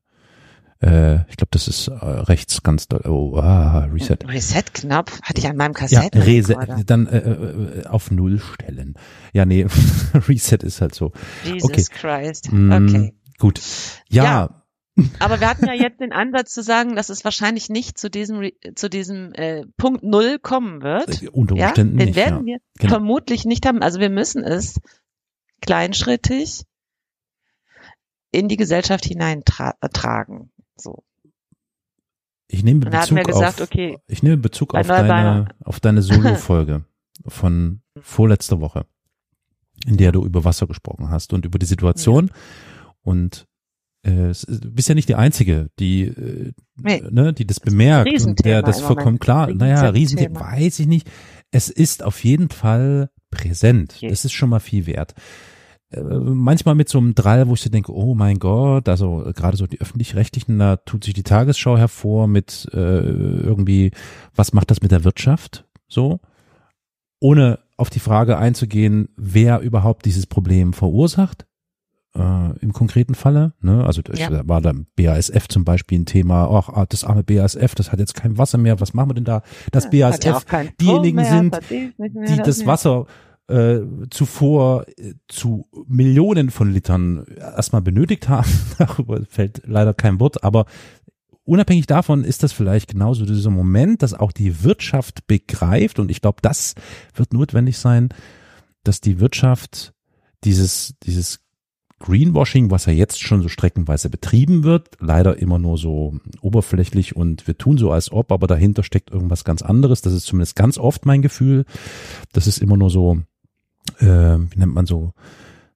äh, ich glaube, das ist äh, rechts ganz doll. Oh, ah, Reset. Reset-Knopf hatte ich an meinem Ja, Kassetten. Reset, dann äh, äh, auf Null stellen. Ja, nee, Reset ist halt so. Jesus okay. Christ. Mm, Okay. Gut. Ja, Ja. Aber wir hatten ja jetzt den Ansatz zu sagen, dass es wahrscheinlich nicht zu diesem, zu diesem äh, Punkt Null kommen wird. äh, unter Ja, Umständen den nicht. werden ja. wir Genau. vermutlich nicht haben. Also wir müssen es kleinschrittig in die Gesellschaft hineintragen. So. Ich nehme Bezug gesagt, auf, okay, ich nehme Bezug auf deine, auf deine Solo-Folge von vorletzter Woche, in der du über Wasser gesprochen hast und über die Situation. Und äh, bist ja nicht die Einzige, die, äh, Nee. ne, die das bemerkt und der das vollkommen klar, naja, Riesenthema. Weiß ich nicht. Es ist auf jeden Fall präsent. Je. Das ist schon mal viel wert. Manchmal mit so einem Drall, wo ich so denke, oh mein Gott, also gerade so die öffentlich-rechtlichen, da tut sich die Tagesschau hervor mit äh, irgendwie, was macht das mit der Wirtschaft? So, ohne auf die Frage einzugehen, wer überhaupt dieses Problem verursacht. Äh, Im konkreten Falle, ne? also Ja. da war da BASF zum Beispiel ein Thema, ach, ah, das arme BASF, das hat jetzt kein Wasser mehr, was machen wir denn da? Das ja BASF diejenigen mehr, sind, mehr, die das. Wasser äh, zuvor äh, zu Millionen von Litern erstmal benötigt haben. Darüber fällt leider kein Wort, aber unabhängig davon ist das vielleicht genauso dieser Moment, dass auch die Wirtschaft begreift und ich glaube, das wird notwendig sein, dass die Wirtschaft dieses, dieses Greenwashing, was ja jetzt schon so streckenweise betrieben wird, leider immer nur so oberflächlich und wir tun so als ob, aber dahinter steckt irgendwas ganz anderes. Das ist zumindest ganz oft mein Gefühl. Das ist immer nur so, äh, wie nennt man so,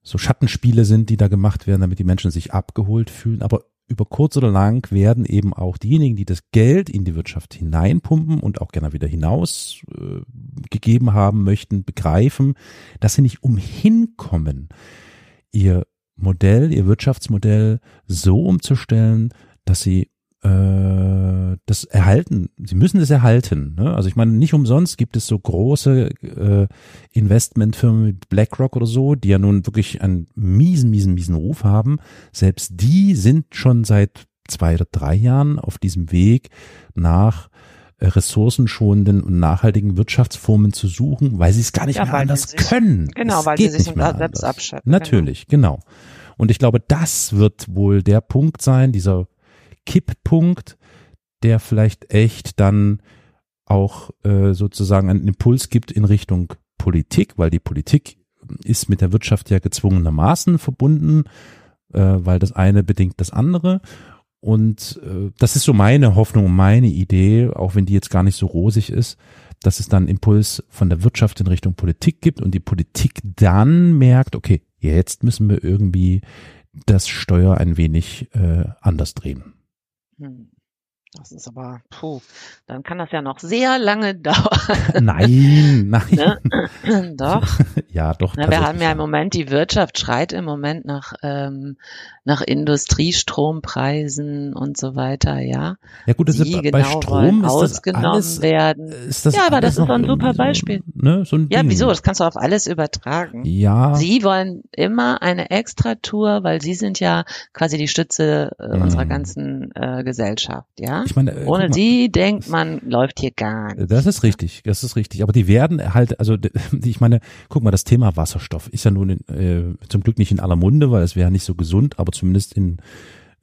so Schattenspiele sind, die da gemacht werden, damit die Menschen sich abgeholt fühlen. Aber über kurz oder lang werden eben auch diejenigen, die das Geld in die Wirtschaft hineinpumpen und auch gerne wieder hinaus äh, gegeben haben möchten, begreifen, dass sie nicht umhin kommen, ihr Modell, ihr Wirtschaftsmodell so umzustellen, dass sie äh, das erhalten, sie müssen es erhalten. Ne? Also ich meine, nicht umsonst gibt es so große äh, Investmentfirmen wie BlackRock oder so, die ja nun wirklich einen miesen, miesen, miesen Ruf haben. Selbst die sind schon seit zwei oder drei Jahren auf diesem Weg nach äh, ressourcenschonenden und nachhaltigen Wirtschaftsformen zu suchen, weil sie es gar nicht Ja, mehr anders sich- können. Genau, Es weil sie sich selbst anders. abschöpfen, Natürlich, genau. Und ich glaube, das wird wohl der Punkt sein, dieser Kipppunkt, der vielleicht echt dann auch äh, sozusagen einen Impuls gibt in Richtung Politik, weil die Politik ist mit der Wirtschaft ja gezwungenermaßen verbunden, äh, weil das eine bedingt das andere. Und äh, das ist so meine Hoffnung und meine Idee, auch wenn die jetzt gar nicht so rosig ist, dass es dann Impuls von der Wirtschaft in Richtung Politik gibt und die Politik dann merkt, okay, jetzt müssen wir irgendwie das Steuer ein wenig äh, anders drehen. Hm. Das ist aber, puh, dann kann das ja noch sehr lange dauern. Nein, nein. Ne? Doch. Ja, doch. Na, wir haben ja im Moment, die Wirtschaft schreit im Moment nach, ähm, nach Industriestrompreisen und so weiter, ja. Ja gut, das die ist, bei genau Strom wollen ist das ausgenommen alles, werden. ist das Ja, aber das ist so ein super Beispiel. So, ne, so ein Ja, wieso? Das kannst du auf alles übertragen. Ja, Sie wollen immer eine Extratour, weil sie sind ja quasi die Stütze äh, Mhm. unserer ganzen äh, Gesellschaft, ja. Ich meine, äh, Ohne mal, sie denkt man, läuft hier gar nicht. Das ist richtig, das ist richtig. Aber die werden halt, also ich meine, guck mal, das Thema Wasserstoff ist ja nun in, äh, zum Glück nicht in aller Munde, weil es wäre nicht so gesund, aber zumindest in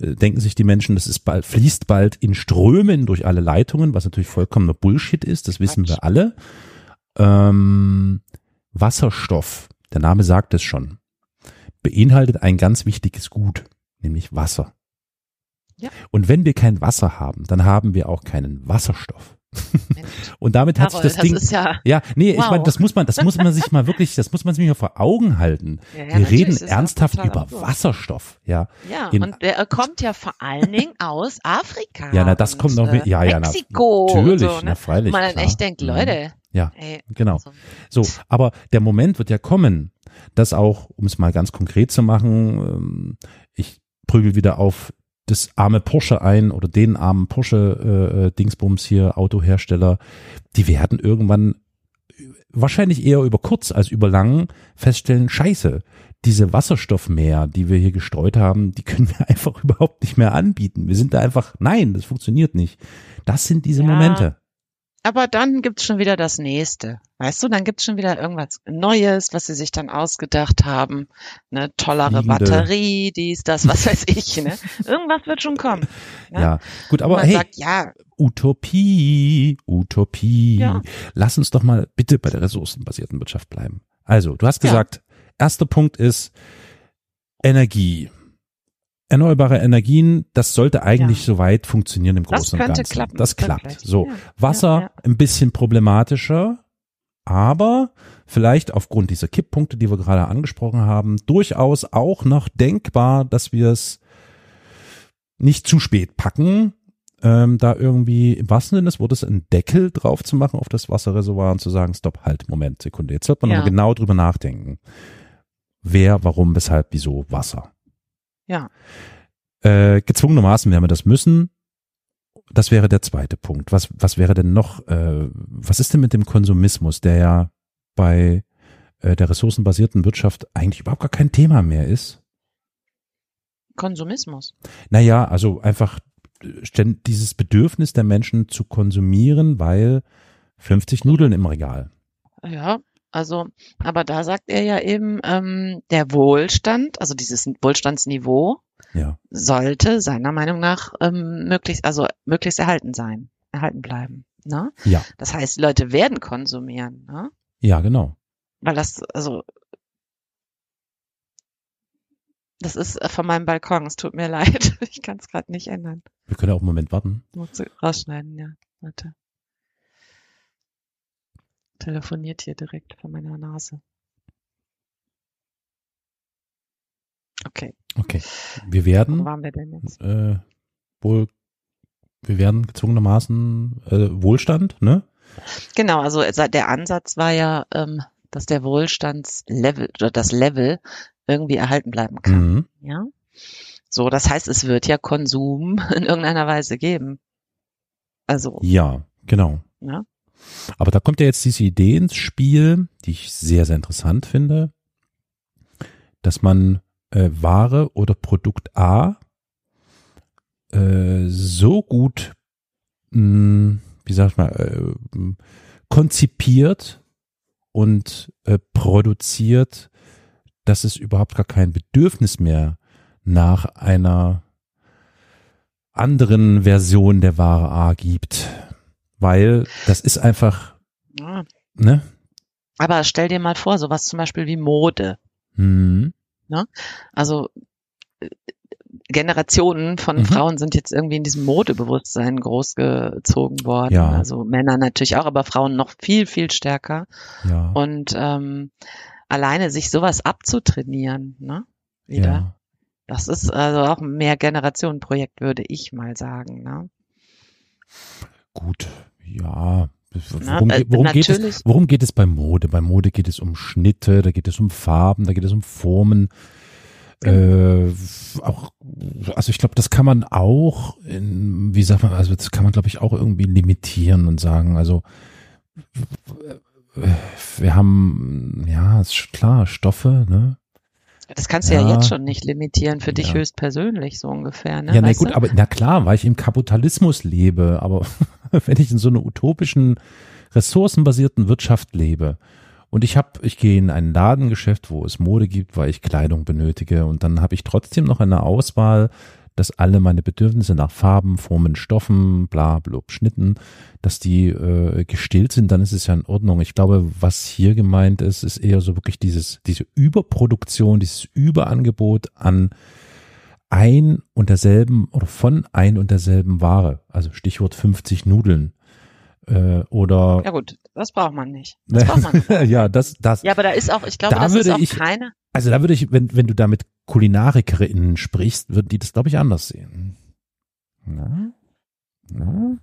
äh, denken sich die Menschen, das ist bald, fließt bald in Strömen durch alle Leitungen, was natürlich vollkommener Bullshit ist, das wissen wir alle. Ähm, Wasserstoff, der Name sagt es schon, beinhaltet ein ganz wichtiges Gut, nämlich Wasser. Ja. Und wenn wir kein Wasser haben, dann haben wir auch keinen Wasserstoff. Und damit hat sich Carol, das Ding, ist ja, ja, nee, ich Wow. meine, das muss man, das muss man sich mal wirklich, das muss man sich mal vor Augen halten. Ja, ja, wir reden das ernsthaft über absurd. Wasserstoff, ja. ja, in- und der kommt ja vor allen Dingen aus Afrika. Ja, na, das kommt noch, äh, ja, ja, na, Mexiko. natürlich, so, ne? na, freilich. Man dann echt denkt, Mhm. Leute, Ja, ey, genau. also, So, aber der Moment wird ja kommen, dass auch, um es mal ganz konkret zu machen, ähm, ich prügel wieder auf das arme Porsche ein oder den armen Porsche äh, äh, Dingsbums hier Autohersteller, die werden irgendwann wahrscheinlich eher über kurz als über lang feststellen, scheiße, diese Wasserstoffmeer, die wir hier gestreut haben, die können wir einfach überhaupt nicht mehr anbieten. Wir sind da einfach, nein, das funktioniert nicht. Das sind diese Ja. Momente. Aber dann gibt's schon wieder das nächste. Weißt du, dann gibt's schon wieder irgendwas Neues, was sie sich dann ausgedacht haben. Eine tollere Fliegende. Batterie, dies, das, was weiß ich. Ne? Irgendwas wird schon kommen. Ja, Ja. gut, aber hey, sagt, ja, Utopie, Utopie. Ja. Lass uns doch mal bitte bei der ressourcenbasierten Wirtschaft bleiben. Also, du hast Ja. gesagt, erster Punkt ist Energie. Erneuerbare Energien, das sollte eigentlich Ja. soweit funktionieren im Großen und Ganzen. klappen, das klappt. wirklich. So, Ja, Wasser ja, ein bisschen problematischer, aber vielleicht aufgrund dieser Kipppunkte, die wir gerade angesprochen haben, durchaus auch noch denkbar, dass wir es nicht zu spät packen, ähm, da irgendwie im wahrsten Sinne des Wortes einen Deckel drauf zu machen auf das Wasserreservoir und zu sagen, stopp, halt, Moment, Sekunde, jetzt wird man Ja. genau drüber nachdenken. Wer, warum, weshalb, wieso, Wasser. Ja. Äh, gezwungenermaßen werden wir das müssen. Das wäre der zweite Punkt. Was, was wäre denn noch, äh, was ist denn mit dem Konsumismus, der ja bei äh, der ressourcenbasierten Wirtschaft eigentlich überhaupt gar kein Thema mehr ist? Konsumismus. Naja, also einfach äh, dieses Bedürfnis der Menschen zu konsumieren, weil 50 Nudeln im Regal. Ja, also, aber da sagt er ja eben, ähm, der Wohlstand, also dieses Wohlstandsniveau, Ja. sollte seiner Meinung nach ähm, möglichst, also möglichst erhalten sein, erhalten bleiben. Ne? Ja. Das heißt, die Leute werden konsumieren, ne? Ja, genau. weil das, also das ist äh, von meinem Balkon. Es tut mir leid, ich kann es gerade nicht ändern. Wir können auch einen Moment warten. Muss rausschneiden, ja. Warte. Telefoniert hier direkt vor meiner Nase. Okay, Okay. Wir wo werden waren wir denn jetzt? äh, wohl, wir werden gezwungenermaßen äh, Wohlstand, ne? Genau, also der Ansatz war ja, ähm, dass der Wohlstandslevel oder das Level irgendwie erhalten bleiben kann. Mhm. Ja. So, das heißt, es wird ja Konsum in irgendeiner Weise geben. Also, Ja, genau. ja. Aber da kommt ja jetzt diese Idee ins Spiel, die ich sehr, sehr interessant finde, dass man äh, Ware oder Produkt A äh, so gut, mh, wie sag ich mal, äh, konzipiert und äh, produziert, dass es überhaupt gar kein Bedürfnis mehr nach einer anderen Version der Ware A gibt. Weil das ist einfach, ja. ne? Aber stell dir mal vor, sowas zum Beispiel wie Mode. Hm, Also äh, Generationen von Mhm. Frauen sind jetzt irgendwie in diesem Modebewusstsein großgezogen worden. Ja. Also Männer natürlich auch, aber Frauen noch viel, viel stärker. ja. Und ähm, alleine sich sowas abzutrainieren, ne? Wieder. ja. Das ist also auch ein Mehrgenerationenprojekt, würde ich mal sagen. Ne? Gut, ja. Na, Worum, äh, ge- worum, geht es, worum geht es bei Mode? Bei Mode geht es um Schnitte, da geht es um Farben, da geht es um Formen. Äh, auch, also ich glaube, das kann man auch, in, wie sagt man, also das kann man, glaube ich, auch irgendwie limitieren und sagen, also äh, wir haben, ja, ist klar, Stoffe, ne? Das kannst du ja, Ja. jetzt schon nicht limitieren, für dich Ja. höchstpersönlich so ungefähr. Ne? Ja, na Weißt gut, du? aber na klar, weil ich im Kapitalismus lebe, aber wenn ich in so einer utopischen, ressourcenbasierten Wirtschaft lebe und ich habe, ich gehe in ein Ladengeschäft, wo es Mode gibt, weil ich Kleidung benötige und dann habe ich trotzdem noch eine Auswahl dass alle meine Bedürfnisse nach Farben, Formen, Stoffen, bla, blub, Schnitten, dass die äh, gestillt sind, dann ist es ja in Ordnung. Ich glaube, was hier gemeint ist, ist eher so wirklich dieses, diese Überproduktion, dieses Überangebot an ein und derselben oder von ein und derselben Ware. Also Stichwort 50 Nudeln. Äh, oder ja gut, das braucht man nicht. Das braucht man nicht. ja, das, das. Ja, aber da ist auch, ich glaube, Da das ist würde auch ich- keine. Also da würde ich, wenn, wenn du da mit KulinarikerInnen sprichst, würden die das, glaube ich, anders sehen. Na? Na?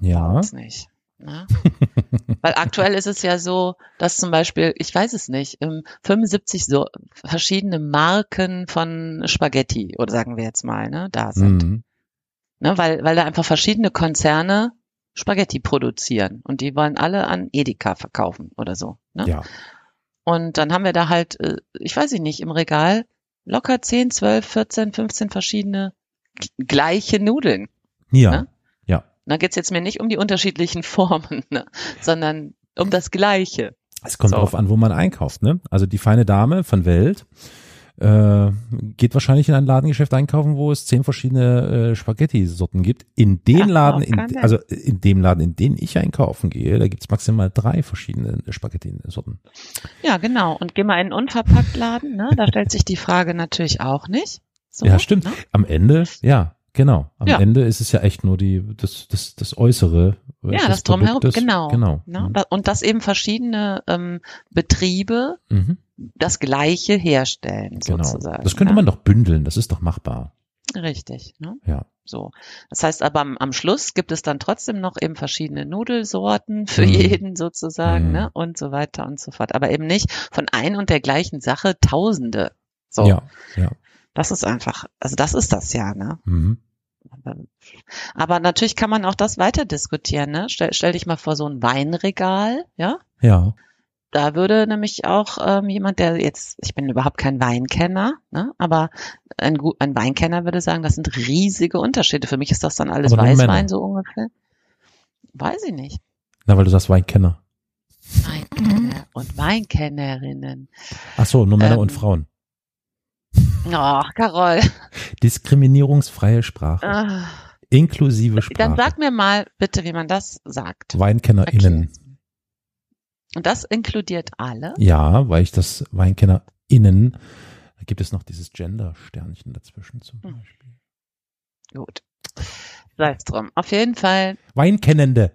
Ja. Das nicht. Ne? Weil aktuell ist es ja so, dass zum Beispiel, ich weiß es nicht, ähm, 75 so verschiedene Marken von Spaghetti, oder sagen wir jetzt mal, ne, da sind. Mhm. Ne, weil, weil da einfach verschiedene Konzerne Spaghetti produzieren und die wollen alle an Edeka verkaufen oder so. Ne? Ja. Und dann haben wir da halt, äh, ich weiß nicht, im Regal locker 10, 12, 14, 15 verschiedene gleiche Nudeln. Ja. Ne? Da geht's jetzt mir nicht um die unterschiedlichen Formen, ne? sondern um das Gleiche. Es kommt So. darauf an, wo man einkauft, ne? Also die feine Dame von Welt äh, geht wahrscheinlich in ein Ladengeschäft einkaufen, wo es zehn verschiedene äh, Spaghetti-Sorten gibt. In den Ja, Laden, in, also in dem Laden, in den ich einkaufen gehe, da gibt's maximal drei verschiedene Spaghetti-Sorten. Ja, genau. Und geh mal in einen Unverpacktladen, ne? Da stellt sich die Frage natürlich auch nicht. So, Ja, stimmt. Ne? Am Ende, ja, genau. Am Ja. Ende ist es ja echt nur die, das, das, das Äußere. äh, Ja, des das drumherum, genau. Genau. Ne? Da- Und dass eben verschiedene ähm, Betriebe Mhm. das Gleiche herstellen, Genau. sozusagen. Das könnte ne? man doch bündeln, das ist doch machbar. Richtig, ne? Ja. So. Das heißt aber am, am Schluss gibt es dann trotzdem noch eben verschiedene Nudelsorten für Mhm. jeden sozusagen, Mhm. ne? Und so weiter und so fort. Aber eben nicht von ein und der gleichen Sache Tausende. So. Ja, ja. Das ist einfach, also das ist das ja, ne? Mhm. Aber natürlich kann man auch das weiter diskutieren, ne? Stell, stell dich mal vor so ein Weinregal, ja? Ja. Da würde nämlich auch ähm, jemand, der jetzt, ich bin überhaupt kein Weinkenner, ne? aber ein, ein Weinkenner würde sagen, das sind riesige Unterschiede. Für mich ist das dann alles Aber Weißwein Männer. so ungefähr. Weiß ich nicht. Na, weil du sagst Weinkenner. Weinkenner und Weinkennerinnen. Ach so, nur Männer Ähm, und Frauen. Ach, Carol. Diskriminierungsfreie Sprache. Ah, Inklusive Sprache. Dann sag mir mal bitte, wie man das sagt. WeinkennerInnen. Und das inkludiert alle? Ja, weil ich das WeinkennerInnen, da gibt es noch dieses Gender-Sternchen dazwischen zum Hm. Beispiel. Gut. Sei es drum. Auf jeden Fall Weinkennende.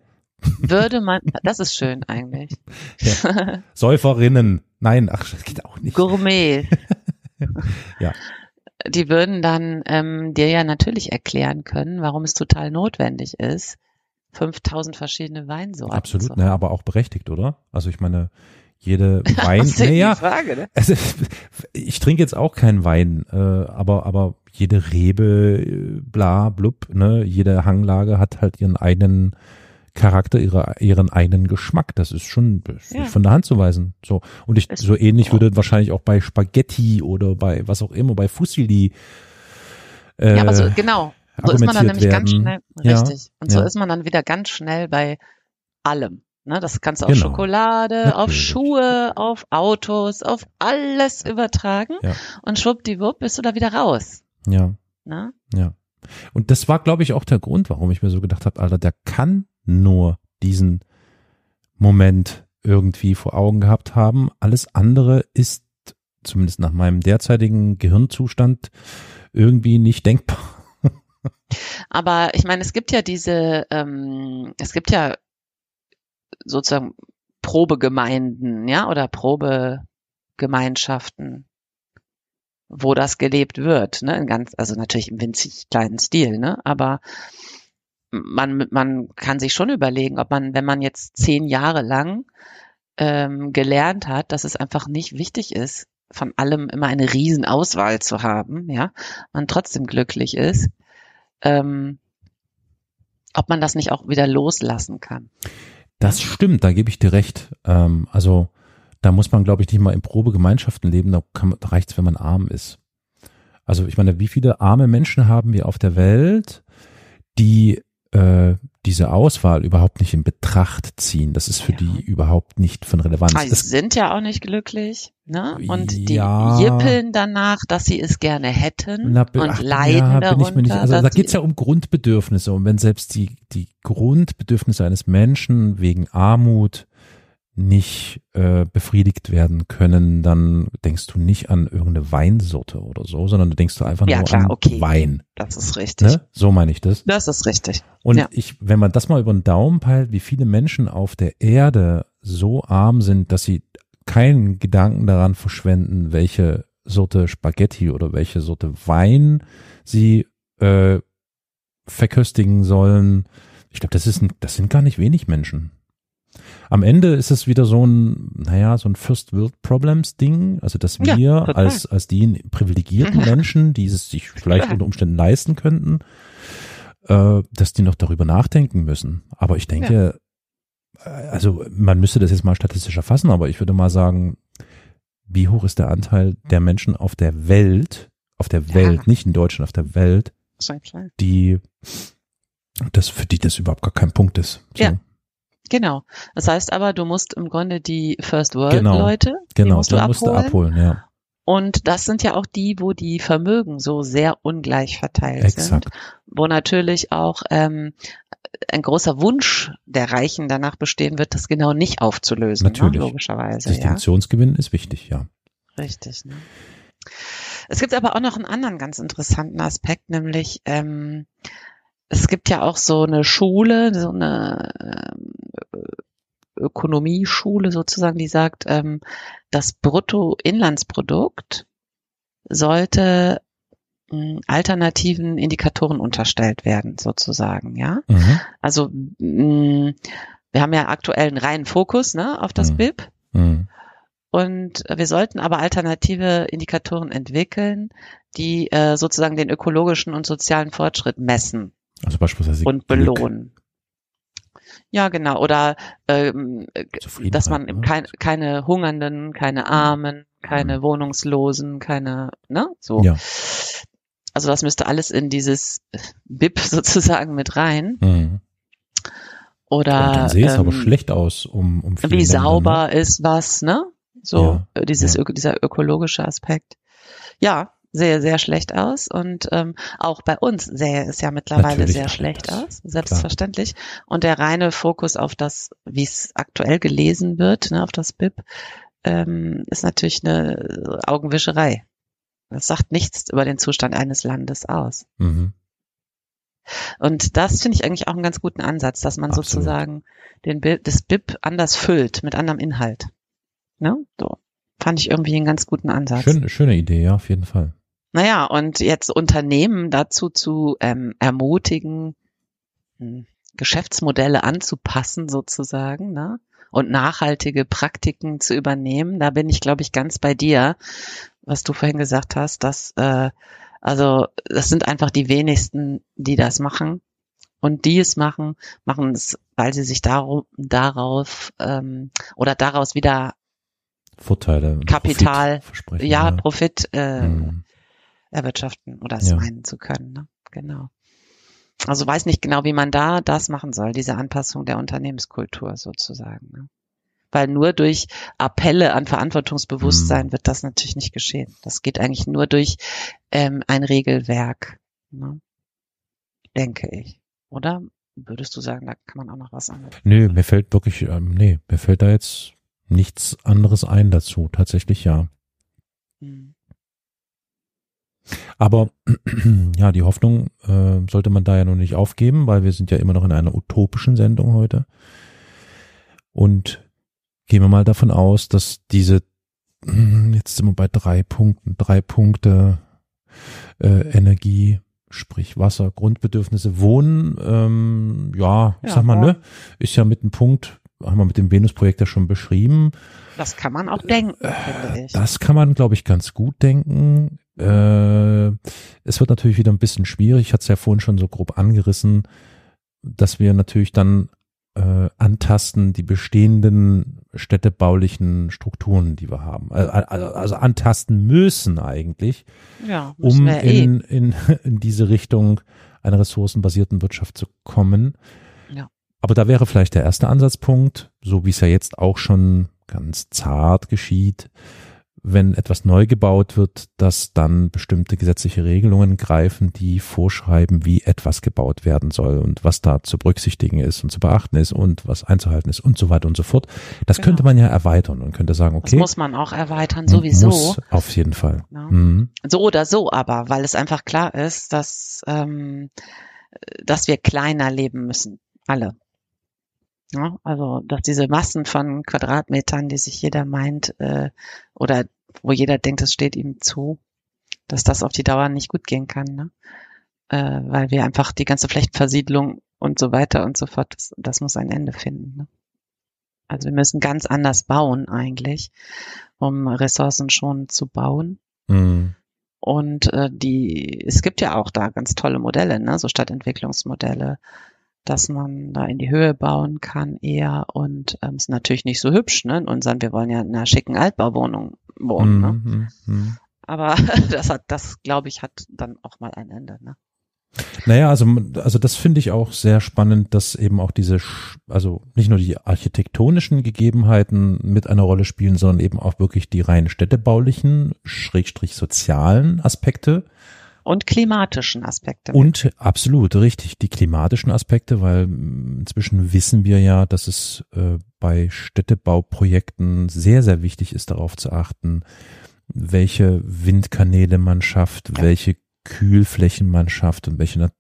würde man, das ist schön eigentlich. Säuferinnen. Nein, ach, das geht auch nicht. Gourmet. Ja. Die würden dann ähm, dir ja natürlich erklären können, warum es total notwendig ist, 5000 verschiedene Weinsorten Absolut, ne, aber auch berechtigt, oder? Also ich meine, jede Wein, Das ist ja die naja, Frage, ne? also, ich trinke jetzt auch keinen Wein, äh, aber, aber jede Rebe, äh, bla, blub, ne, jede Hanglage hat halt ihren eigenen Charakter, ihre, ihren eigenen Geschmack. Das ist schon das ist Ja. nicht von der Hand zu weisen. So. Und ich, Ist- so ähnlich würde wahrscheinlich auch bei Spaghetti oder bei was auch immer, bei Fusilli, äh, Ja, aber so, genau. So ist man dann nämlich argumentiert ganz werden. schnell, Ja, richtig. Und so ja. ist man dann wieder ganz schnell bei allem. Ne, das kannst du auf Genau. Schokolade, auf Natürlich. Schuhe, auf Autos, auf alles übertragen. Ja. Und schwuppdiwupp bist du da wieder raus. ja. Ne? Ja. Und das war, glaube ich, auch der Grund, warum ich mir so gedacht habe, Alter, der kann nur diesen Moment irgendwie vor Augen gehabt haben. Alles andere ist, zumindest nach meinem derzeitigen Gehirnzustand, irgendwie nicht denkbar. Aber ich meine, es gibt ja diese, ähm, es gibt ja sozusagen Probegemeinden, ja, oder Probegemeinschaften, wo das gelebt wird, ne, in ganz, also natürlich im winzig kleinen Stil, ne, aber man, man kann sich schon überlegen, ob man, wenn man jetzt zehn Jahre lang ähm, gelernt hat, dass es einfach nicht wichtig ist, von allem immer eine Riesenauswahl zu haben, ja, man trotzdem glücklich ist, ähm, ob man das nicht auch wieder loslassen kann. Das stimmt, da gebe ich dir recht. Ähm, also da muss man, glaube ich, nicht mal in Probegemeinschaften leben, da, kann, da reicht's, wenn man arm ist. Also ich meine, wie viele arme Menschen haben wir auf der Welt, die, äh, die diese Auswahl überhaupt nicht in Betracht ziehen. Das ist für Ja. die überhaupt nicht von Relevanz. Ah, Sie Das, sind ja auch nicht glücklich, ne? Und die Ja. jippeln danach, dass sie es gerne hätten Na, und ach, leiden ja, darunter. bin ich mir nicht, also da geht's ja um Grundbedürfnisse und wenn selbst die, die Grundbedürfnisse eines Menschen wegen Armut nicht äh, befriedigt werden können, dann denkst du nicht an irgendeine Weinsorte oder so, sondern du denkst du einfach Ja, nur klar, an okay. Wein. Das ist richtig. Ne? So meine ich das. Das ist richtig. Und Ja. ich, wenn man das mal über den Daumen peilt, wie viele Menschen auf der Erde so arm sind, dass sie keinen Gedanken daran verschwenden, welche Sorte Spaghetti oder welche Sorte Wein sie äh, verköstigen sollen. Ich glaube, das ist ein, das sind gar nicht wenig Menschen. Am Ende ist es wieder so ein, naja, so ein First World Problems Ding, also dass Ja, wir total. als, als die privilegierten Menschen, die es sich vielleicht unter Umständen leisten könnten, äh, dass die noch darüber nachdenken müssen. Aber ich denke, äh, also man müsste das jetzt mal statistisch erfassen, aber ich würde mal sagen, wie hoch ist der Anteil der Menschen auf der Welt, auf der Ja. Welt, nicht in Deutschland, auf der Welt, die das für die das überhaupt gar kein Punkt ist. So, Ja. Genau. Das heißt aber, du musst im Grunde die First World Genau. Leute, Genau, musst du da musst du abholen. ja. Und das sind ja auch die, wo die Vermögen so sehr ungleich verteilt Exakt. sind, wo natürlich auch ähm, ein großer Wunsch der Reichen danach bestehen wird, das genau nicht aufzulösen. Natürlich. Ne? Logischerweise, ja. Distinktionsgewinn ist wichtig, ja. Richtig. Ne? Es gibt aber auch noch einen anderen ganz interessanten Aspekt, nämlich ähm, es gibt ja auch so eine Schule, so eine Ökonomieschule sozusagen, die sagt, ähm, das Bruttoinlandsprodukt sollte mh, alternativen Indikatoren unterstellt werden, sozusagen, ja. Mhm. Also mh, wir haben ja aktuell einen reinen Fokus ne, auf das Mhm. BIP. Mhm. Und wir sollten aber alternative Indikatoren entwickeln, die äh, sozusagen den ökologischen und sozialen Fortschritt messen Also beispielsweise und Glück, belohnen. Ja, genau. Oder ähm, äh, dass man ne? kein, keine Hungernden, keine Armen, keine Wohnungslosen, keine, ne? So. Ja. Also das müsste alles in dieses BIP sozusagen mit rein. Mhm. Oder Und dann sehe es aber ähm, schlecht aus, um, um viele wie Länder, sauber Ne? ist was, ne? So Ja, dieses ja. Dieser ökologische Aspekt. Ja, sehe sehr schlecht aus und ähm, auch bei uns sähe es ja mittlerweile Natürlich, sehr schlecht aus, selbstverständlich. Und der reine Fokus auf das, wie es aktuell gelesen wird, ne, auf das BIP, ähm, ist natürlich eine Augenwischerei. Das sagt nichts über den Zustand eines Landes aus. Mhm. Und das finde ich eigentlich auch einen ganz guten Ansatz, dass man Absolut. sozusagen den Bi- das BIP anders füllt mit anderem Inhalt. Ne? So. Fand ich irgendwie einen ganz guten Ansatz. Schön, schöne Idee, ja, auf jeden Fall. Naja, und jetzt Unternehmen dazu zu ähm, ermutigen, hm, Geschäftsmodelle anzupassen sozusagen, ne? Und nachhaltige Praktiken zu übernehmen, da bin ich, glaube ich, ganz bei dir, was du vorhin gesagt hast, dass äh, also das sind einfach die wenigsten, die das machen. Und die es machen, machen es, weil sie sich darum, darauf ähm, oder daraus wieder Vorteile. Kapital, Profit versprechen. ja, Profit äh, Mhm. Erwirtschaften oder es Ja. meinen zu können. Ne? Genau. Also weiß nicht genau, wie man da das machen soll, diese Anpassung der Unternehmenskultur sozusagen. Ne? Weil nur durch Appelle an Verantwortungsbewusstsein Hm. wird das natürlich nicht geschehen. Das geht eigentlich nur durch ähm, ein Regelwerk, ne? denke ich. Oder würdest du sagen, da kann man auch noch was anderes? Nö, mir fällt wirklich, ähm, nee, mir fällt da jetzt nichts anderes ein dazu. Tatsächlich ja. Hm. Aber ja, die Hoffnung äh, sollte man da ja noch nicht aufgeben, weil wir sind ja immer noch in einer utopischen Sendung heute. Und gehen wir mal davon aus, dass diese, jetzt sind wir bei drei Punkten, drei Punkte äh, Energie, sprich Wasser, Grundbedürfnisse, Wohnen, ähm, ja, ich Ja, sag mal, ne, Wohnen. ist ja mit dem Punkt, haben wir mit dem Venus-Projekt ja schon beschrieben. Das kann man auch denken, finde ich. Das kann man, glaube ich, ganz gut denken. Äh, es wird natürlich wieder ein bisschen schwierig. Ich hatte es ja vorhin schon so grob angerissen, dass wir natürlich dann äh, antasten die bestehenden städtebaulichen Strukturen, die wir haben. Also, also antasten müssen eigentlich, ja, müssen um wir eh. in, in, in diese Richtung einer ressourcenbasierten Wirtschaft zu kommen. Ja. aber da wäre vielleicht der erste Ansatzpunkt, so wie es ja jetzt auch schon ganz zart geschieht, wenn etwas neu gebaut wird, dass dann bestimmte gesetzliche Regelungen greifen, die vorschreiben, wie etwas gebaut werden soll und was da zu berücksichtigen ist und zu beachten ist und was einzuhalten ist und so weiter und so fort. Das genau. könnte man ja erweitern und könnte sagen, okay. Das muss man auch erweitern, sowieso. Muss auf jeden Fall. Ja. Mhm. So oder so aber, weil es einfach klar ist, dass, ähm, dass wir kleiner leben müssen. Alle. Ja, also, dass diese Massen von Quadratmetern, die sich jeder meint, äh, oder wo jeder denkt, es steht ihm zu, dass das auf die Dauer nicht gut gehen kann, ne? Äh, weil wir einfach die ganze Flächenversiedlung und so weiter und so fort, das, das muss ein Ende finden. Ne? Also wir müssen ganz anders bauen eigentlich, um Ressourcen schon zu bauen. Mhm. Und äh, die, es gibt ja auch da ganz tolle Modelle, ne? so Stadtentwicklungsmodelle, dass man da in die Höhe bauen kann eher und ähm, ist natürlich nicht so hübsch, ne? Und sagen, wir wollen ja in einer schicken Altbauwohnung wohnen, ne? Mhm, mhm. Aber das hat, das glaube ich, hat dann auch mal ein Ende, ne? Naja, also, also das finde ich auch sehr spannend, dass eben auch diese, also nicht nur die architektonischen Gegebenheiten mit einer Rolle spielen, sondern eben auch wirklich die rein städtebaulichen, schrägstrich sozialen Aspekte und klimatischen Aspekte. Und absolut, richtig, die klimatischen Aspekte, weil inzwischen wissen wir ja, dass es äh, bei Städtebauprojekten sehr, sehr wichtig ist, darauf zu achten, welche Windkanäle man schafft, ja. welche Kühlflächen man schafft und welche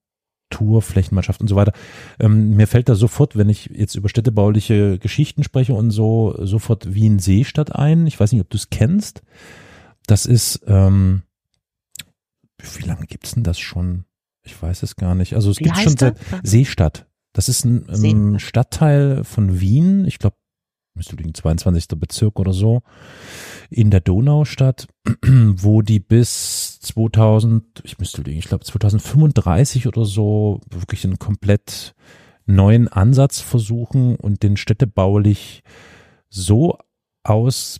Naturflächen man schafft und so weiter. Ähm, mir fällt da sofort, wenn ich jetzt über städtebauliche Geschichten spreche und so, sofort Wien Seestadt ein. Ich weiß nicht, ob du es kennst. Das ist ähm, wie lange gibt's denn das schon? Ich weiß es gar nicht. Also es wie gibt schon seit Seestadt. Das ist ein ähm, Stadtteil von Wien. Ich glaube, müsste liegen 22. Bezirk oder so in der Donaustadt, wo die bis 2000, ich müsste liegen, ich glaube 2035 oder so wirklich einen komplett neuen Ansatz versuchen und den städtebaulich so aus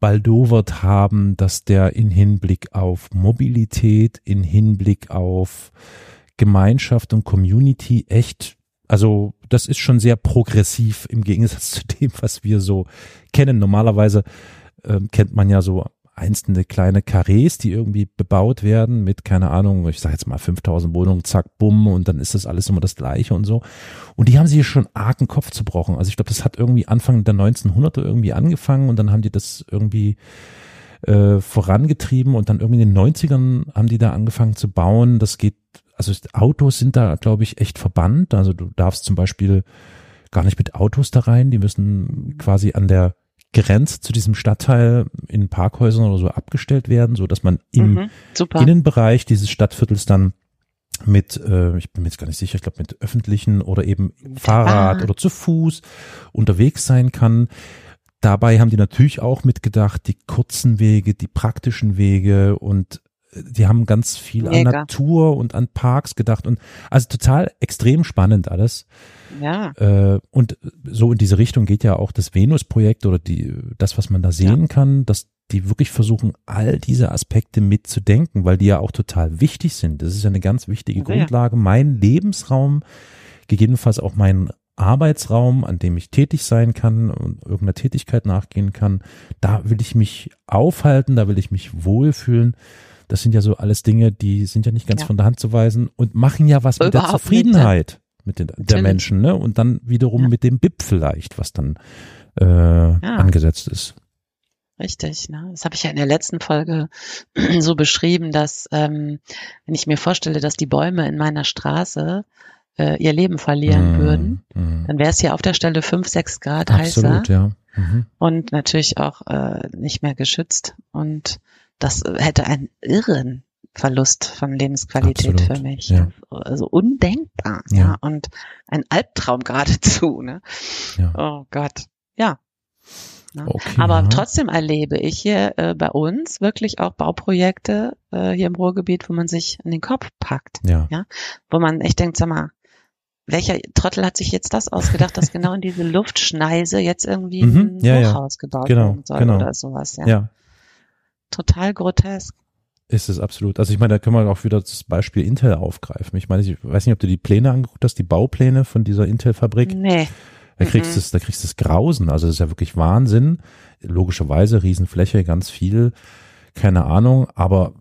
baldowert haben, dass der in Hinblick auf Mobilität, in Hinblick auf Gemeinschaft und Community echt, also das ist schon sehr progressiv im Gegensatz zu dem, was wir so kennen. Normalerweise äh, kennt man ja so einzelne kleine Karrees, die irgendwie bebaut werden mit, keine Ahnung, ich sage jetzt mal 5000 Wohnungen, zack, bumm, und dann ist das alles immer das Gleiche und so. Und die haben sich schon argen Kopf zu brochen. Also ich glaube, das hat irgendwie Anfang der 1900er irgendwie angefangen und dann haben die das irgendwie äh, vorangetrieben und dann irgendwie in den 90ern haben die da angefangen zu bauen. Das geht, also Autos sind da, glaube ich, echt verbannt. Also du darfst zum Beispiel gar nicht mit Autos da rein, die müssen quasi an der Grenze zu diesem Stadtteil in Parkhäusern oder so abgestellt werden, so dass man im mhm, Innenbereich dieses Stadtviertels dann mit, äh, ich bin mir jetzt gar nicht sicher, ich glaube mit öffentlichen oder eben Fahrrad. oder zu Fuß unterwegs sein kann. Dabei haben die natürlich auch mitgedacht, die kurzen Wege, die praktischen Wege und die haben ganz viel Mega. an Natur und an Parks gedacht und also total extrem spannend alles. Ja. Äh, und so in diese Richtung geht ja auch das Venus-Projekt oder die, das, was man da sehen ja. kann, dass die wirklich versuchen, all diese Aspekte mitzudenken, weil die ja auch total wichtig sind. Das ist ja eine ganz wichtige ja, Grundlage. Mein Lebensraum, gegebenenfalls auch mein Arbeitsraum, an dem ich tätig sein kann und irgendeiner Tätigkeit nachgehen kann, da will ich mich aufhalten, da will ich mich wohlfühlen. Das sind ja so alles Dinge, die sind ja nicht ganz ja. von der Hand zu weisen und machen ja was Überhaupt mit der Zufriedenheit mit den, der Menschen, ne? Und dann wiederum ja. mit dem BIP vielleicht, was dann äh, ja. angesetzt ist. Richtig, ne? Das habe ich ja in der letzten Folge so beschrieben, dass ähm, wenn ich mir vorstelle, dass die Bäume in meiner Straße äh, ihr Leben verlieren mm, würden, mm. dann wäre es ja auf der Stelle fünf, sechs Grad Absolut, heißer ja. Mhm. und natürlich auch äh, nicht mehr geschützt. Und das hätte einen irren Verlust von Lebensqualität Absolut, für mich. Ja. Also undenkbar. Ja. ja. Und ein Albtraum geradezu. Ne? Ja. Oh Gott. Ja. Ne? Okay, Aber ja. trotzdem erlebe ich hier äh, bei uns wirklich auch Bauprojekte äh, hier im Ruhrgebiet, wo man sich in den Kopf packt. Ja. ja. Wo man echt denkt, sag mal, welcher Trottel hat sich jetzt das ausgedacht, dass genau in diese Luftschneise jetzt irgendwie mhm, ein ja, Hochhaus gebaut genau, werden soll genau. oder sowas. Ja. ja. Total grotesk. Ist es absolut. Also ich meine, da können wir auch wieder das Beispiel Intel aufgreifen. Ich meine, ich weiß nicht, ob du die Pläne angeguckt hast, die Baupläne von dieser Intel-Fabrik. Nee. Da kriegst du mhm. da kriegst du das Grausen. Also das ist ja wirklich Wahnsinn. Logischerweise Riesenfläche, ganz viel. Keine Ahnung. Aber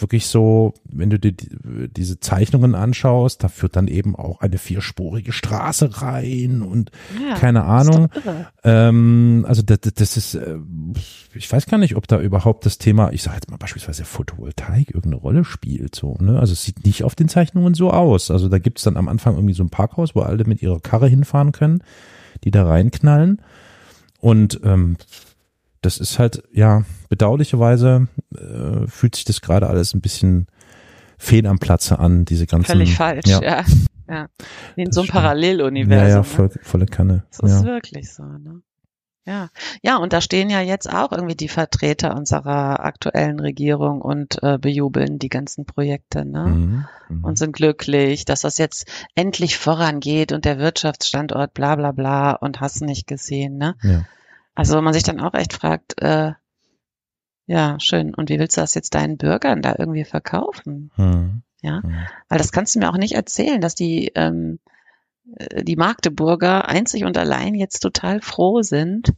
wirklich so, wenn du dir diese Zeichnungen anschaust, da führt dann eben auch eine vierspurige Straße rein und ja, keine Ahnung. Ähm, also das, das ist, äh, ich weiß gar nicht, ob da überhaupt das Thema, ich sage jetzt mal beispielsweise Photovoltaik irgendeine Rolle spielt. So, ne? Also es sieht nicht auf den Zeichnungen so aus. Also da gibt's dann am Anfang irgendwie so ein Parkhaus, wo alle mit ihrer Karre hinfahren können, die da reinknallen. Und ähm, das ist halt, ja, bedauerlicherweise äh, fühlt sich das gerade alles ein bisschen fehl am Platze an, diese ganzen. Völlig falsch, ja. ja. ja. In so einem Paralleluniversum. Ja, ja, voll, volle Kanne. Das ja. ist wirklich so, ne? Ja, ja, und da stehen ja jetzt auch irgendwie die Vertreter unserer aktuellen Regierung und äh, bejubeln die ganzen Projekte, ne? Mhm, mh. Und sind glücklich, dass das jetzt endlich vorangeht und der Wirtschaftsstandort bla bla bla und hast nicht gesehen, ne? Ja. Also man sich dann auch echt fragt, äh, ja, schön. Und wie willst du das jetzt deinen Bürgern da irgendwie verkaufen? Hm. Ja, hm. weil das kannst du mir auch nicht erzählen, dass die ähm, äh, die Magdeburger einzig und allein jetzt total froh sind,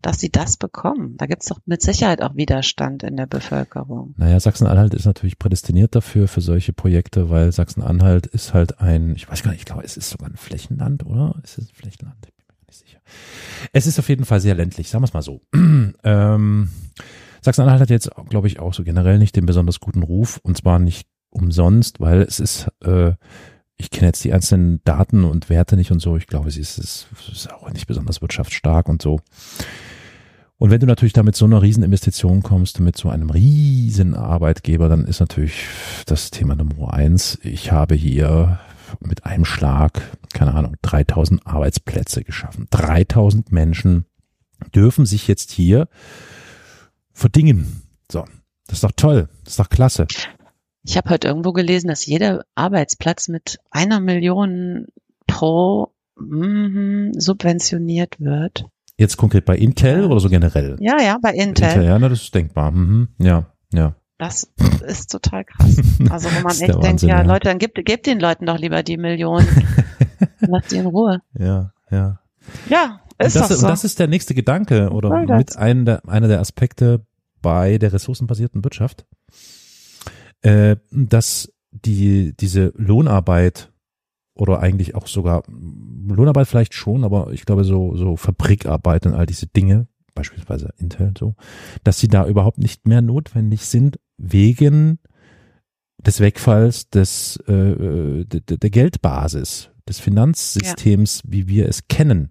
dass sie das bekommen. Da gibt's doch mit Sicherheit auch Widerstand in der Bevölkerung. Naja, Sachsen-Anhalt ist natürlich prädestiniert dafür, für solche Projekte, weil Sachsen-Anhalt ist halt ein, ich weiß gar nicht, ich glaube, es ist sogar ein Flächenland, oder? Ist es ein Flächenland? Es ist auf jeden Fall sehr ländlich, sagen wir es mal so. ähm, Sachsen-Anhalt hat jetzt, glaube ich, auch so generell nicht den besonders guten Ruf und zwar nicht umsonst, weil es ist, äh, ich kenne jetzt die einzelnen Daten und Werte nicht und so. Ich glaube, sie ist, ist, ist auch nicht besonders wirtschaftsstark und so. Und wenn du natürlich da mit so einer riesen Investition kommst, mit so einem riesen Arbeitgeber, dann ist natürlich das Thema Nummer eins. Ich habe hier mit einem Schlag, keine Ahnung, 3000 Arbeitsplätze geschaffen. 3000 Menschen dürfen sich jetzt hier verdingen. So, das ist doch toll, das ist doch klasse. Ich habe heute irgendwo gelesen, dass jeder Arbeitsplatz mit einer Million pro mm, subventioniert wird. Jetzt konkret bei Intel oder so generell? Ja, ja, bei Intel. Intel ja, das ist denkbar. Mhm. Ja, ja. Das ist total krass. Also wo man echt denkt, Wahnsinn, ja, ja, Leute, dann gebt, gebt den Leuten doch lieber die Millionen. Lasst die in Ruhe. Ja, ja. Ja, ist und das, doch so. Und das ist der nächste Gedanke oder mit einem der, einer der Aspekte bei der ressourcenbasierten Wirtschaft, äh, dass die, diese Lohnarbeit oder eigentlich auch sogar Lohnarbeit vielleicht schon, aber ich glaube so, so Fabrikarbeit und all diese Dinge, beispielsweise Intel so, dass sie da überhaupt nicht mehr notwendig sind wegen des Wegfalls des äh, äh der, der Geldbasis, des Finanzsystems, ja. wie wir es kennen.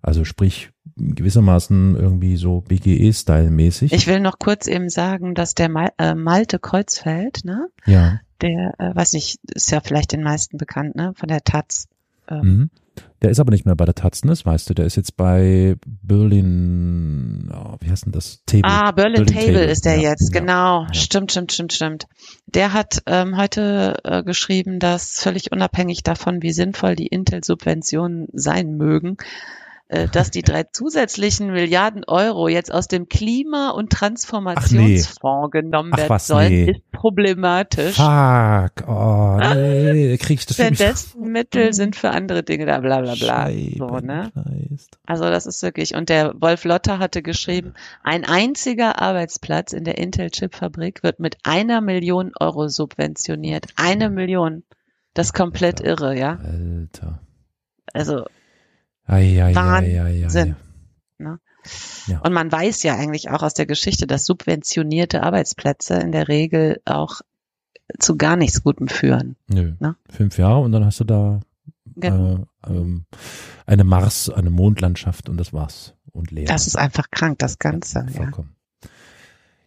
Also sprich gewissermaßen irgendwie so BGE-Style-mäßig. Ich will noch kurz eben sagen, dass der Mal, äh, Malte Kreuzfeld, ne? Ja. Der, äh, weiß nicht, ist ja vielleicht den meisten bekannt, ne? Von der Taz. Ähm, mhm. Der ist aber nicht mehr bei der Taz, ne? das weißt du. Der ist jetzt bei Berlin, oh, wie heißt denn das? Table. Ah, Berlin, Berlin Table, Table, ist der ja, jetzt, genau. Ja. Stimmt, stimmt, stimmt, stimmt. Der hat ähm, heute äh, geschrieben, dass völlig unabhängig davon, wie sinnvoll die Intel-Subventionen sein mögen, dass die drei zusätzlichen Milliarden Euro jetzt aus dem Klima- und Transformationsfonds nee. genommen Ach, werden was, sollen, nee. ist problematisch. Fuck, oh nee, krieg ich das Denn dessen Mittel sind für andere Dinge da, bla bla bla. So, ne? Also das ist wirklich, und der Wolf Lotter hatte geschrieben, ein einziger Arbeitsplatz in der Intel-Chip-Fabrik wird mit einer Million Euro subventioniert. Eine Million. Das ist komplett Alter, irre, ja. Alter. Also Ei, ei, Wahnsinn. Ne? Ja. Und man weiß ja eigentlich auch aus der Geschichte, dass subventionierte Arbeitsplätze in der Regel auch zu gar nichts Gutem führen. Nö. Ne? Fünf Jahre und dann hast du da genau. äh, ähm, eine Mars, eine Mondlandschaft und das war's. Und leer. Das ist einfach krank, das Ganze. Ja, ja.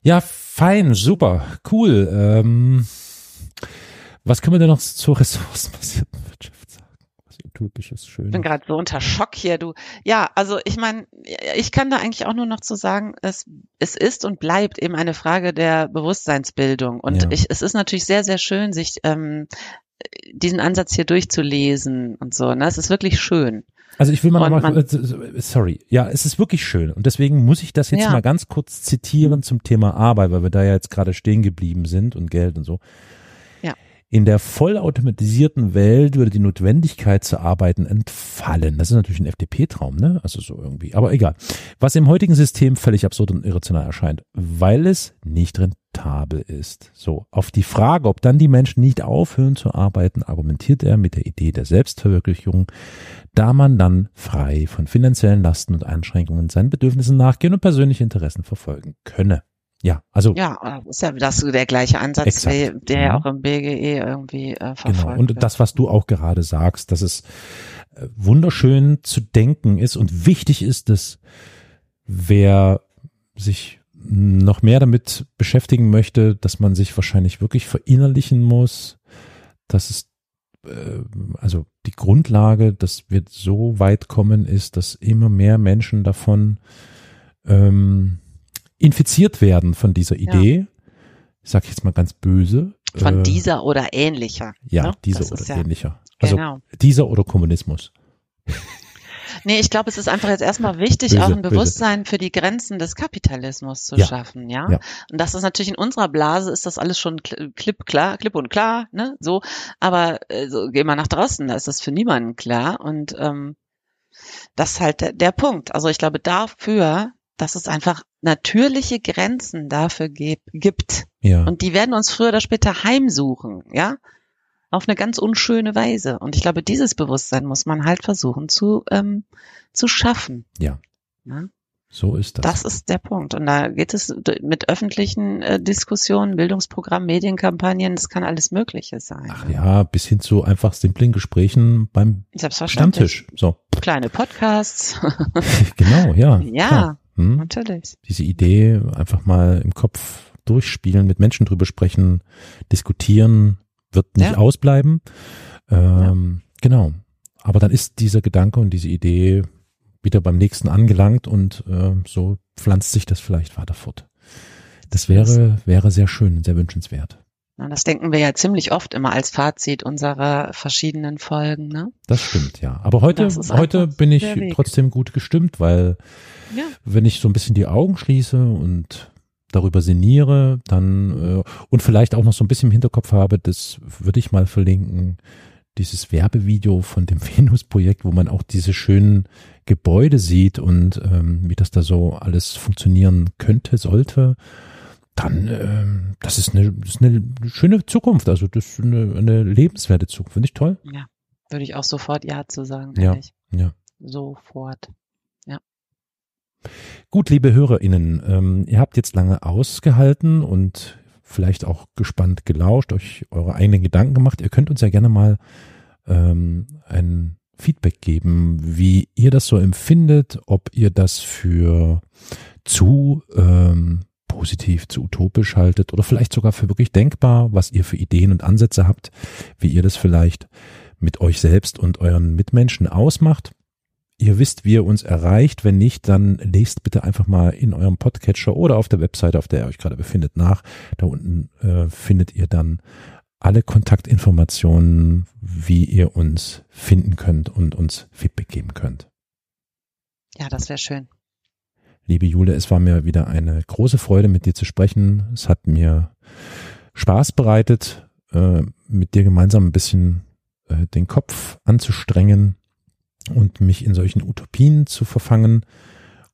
ja fein, super, cool. Ähm, was können wir denn noch zur ressourcenbasierten Wirtschaft typisches Schön. Ich bin gerade so unter Schock hier, du. Ja, also ich meine, ich kann da eigentlich auch nur noch zu sagen, es, es ist und bleibt eben eine Frage der Bewusstseinsbildung. Und ja. ich, es ist natürlich sehr, sehr schön, sich ähm, diesen Ansatz hier durchzulesen und so. Ne? Es ist wirklich schön. Also ich will mal, Und noch mal man- äh, sorry, ja, es ist wirklich schön und deswegen muss ich das jetzt Ja. mal ganz kurz zitieren zum Thema Arbeit, weil wir da ja jetzt gerade stehen geblieben sind und Geld und so. In der vollautomatisierten Welt würde die Notwendigkeit zu arbeiten entfallen. Das ist natürlich ein FDP-Traum, ne? Also so irgendwie. Aber egal. Was im heutigen System völlig absurd und irrational erscheint, weil es nicht rentabel ist. So. Auf die Frage, ob dann die Menschen nicht aufhören zu arbeiten, argumentiert er mit der Idee der Selbstverwirklichung, da man dann frei von finanziellen Lasten und Einschränkungen seinen Bedürfnissen nachgehen und persönliche Interessen verfolgen könne. Ja, also Ja, ist ja das der gleiche Ansatz, Exakt. wie, der ja Mhm. auch im BGE irgendwie äh, verfolgt Genau. Und wird. das, was du auch gerade sagst, dass es äh, wunderschön zu denken ist und wichtig ist, dass wer sich noch mehr damit beschäftigen möchte, dass man sich wahrscheinlich wirklich verinnerlichen muss, dass es äh, also die Grundlage, dass wir so weit kommen, ist, dass immer mehr Menschen davon ähm, infiziert werden von dieser Idee. Ich sage jetzt mal ganz böse. Von äh, dieser oder ähnlicher. ja, ne? dieser Das oder ist ja, ähnlicher. Also Genau. dieser oder Kommunismus. Nee, ich glaube, es ist einfach jetzt erstmal wichtig, Böse, auch ein böse. Bewusstsein für die Grenzen des Kapitalismus zu Ja. schaffen, ja? Ja. Und das ist natürlich in unserer Blase ist das alles schon kl- klipp klar, klipp und klar, ne? So, aber äh, so, geh mal nach draußen, da ist das für niemanden klar und ähm, das ist halt der, der Punkt. Also ich glaube dafür, dass es einfach natürliche Grenzen dafür gib, gibt Ja, und die werden uns früher oder später heimsuchen, ja? Auf eine ganz unschöne Weise. Und ich glaube, dieses Bewusstsein muss man halt versuchen zu, ähm, zu schaffen. Ja. Ne? so ist das. Das ist der Punkt. Und da geht es mit öffentlichen äh, Diskussionen, Bildungsprogramm, Medienkampagnen, das kann alles Mögliche sein. Ach ja, bis hin zu einfach simplen Gesprächen beim. Stammtisch. So, Kleine Podcasts. genau, ja. ja, klar. Hm? natürlich. Diese Idee einfach mal im Kopf durchspielen, mit Menschen drüber sprechen, diskutieren, wird nicht Ja. ausbleiben. Ähm, Genau. Aber dann ist dieser Gedanke und diese Idee wieder beim nächsten angelangt und äh, so pflanzt sich das vielleicht weiter fort. Das wäre, wäre sehr schön und sehr wünschenswert. Das denken wir ja ziemlich oft immer als Fazit unserer verschiedenen Folgen. Ne? Das stimmt, ja. Aber heute, heute bin ich trotzdem gut gestimmt, weil Ja. wenn ich so ein bisschen die Augen schließe und darüber sinniere, dann äh, und vielleicht auch noch so ein bisschen im Hinterkopf habe, das würde ich mal verlinken, dieses Werbevideo von dem Venus-Projekt, wo man auch diese schönen Gebäude sieht und ähm, wie das da so alles funktionieren könnte, sollte, dann ähm, das ist eine, das ist eine schöne Zukunft, also das ist eine, eine lebenswerte Zukunft, finde ich toll. Ja, würde ich auch sofort Ja zu sagen, Ja. ehrlich. Ja. Sofort. Gut, liebe HörerInnen, ähm, ihr habt jetzt lange ausgehalten und vielleicht auch gespannt gelauscht, euch eure eigenen Gedanken gemacht. Ihr könnt uns ja gerne mal ähm, ein Feedback geben, wie ihr das so empfindet, ob ihr das für zu ähm, positiv, zu utopisch haltet oder vielleicht sogar für wirklich denkbar, was ihr für Ideen und Ansätze habt, wie ihr das vielleicht mit euch selbst und euren Mitmenschen ausmacht. Ihr wisst, wie ihr uns erreicht. Wenn nicht, dann lest bitte einfach mal in eurem Podcatcher oder auf der Webseite, auf der ihr euch gerade befindet, nach. Da unten äh, findet ihr dann alle Kontaktinformationen, wie ihr uns finden könnt und uns Feedback geben könnt. Ja, das wäre schön. Liebe Jule, es war mir wieder eine große Freude, mit dir zu sprechen. Es hat mir Spaß bereitet, äh, mit dir gemeinsam ein bisschen äh, den Kopf anzustrengen und mich in solchen Utopien zu verfangen.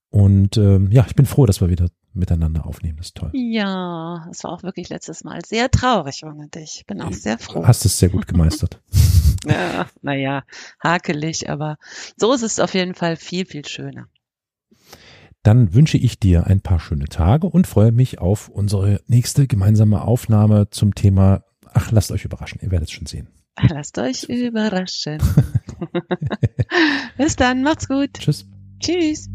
Und ähm, ja, ich bin froh, dass wir wieder miteinander aufnehmen. Das ist toll. Ja, es war auch wirklich letztes Mal sehr traurig ohne dich. Bin auch sehr froh. Hast es sehr gut gemeistert. Ja, naja, hakelig, aber so ist es auf jeden Fall viel, viel schöner. Dann wünsche ich dir ein paar schöne Tage und freue mich auf unsere nächste gemeinsame Aufnahme zum Thema, ach, lasst euch überraschen, ihr werdet es schon sehen. Lasst euch überraschen. Bis dann, macht's gut. Tschüss. Tschüss.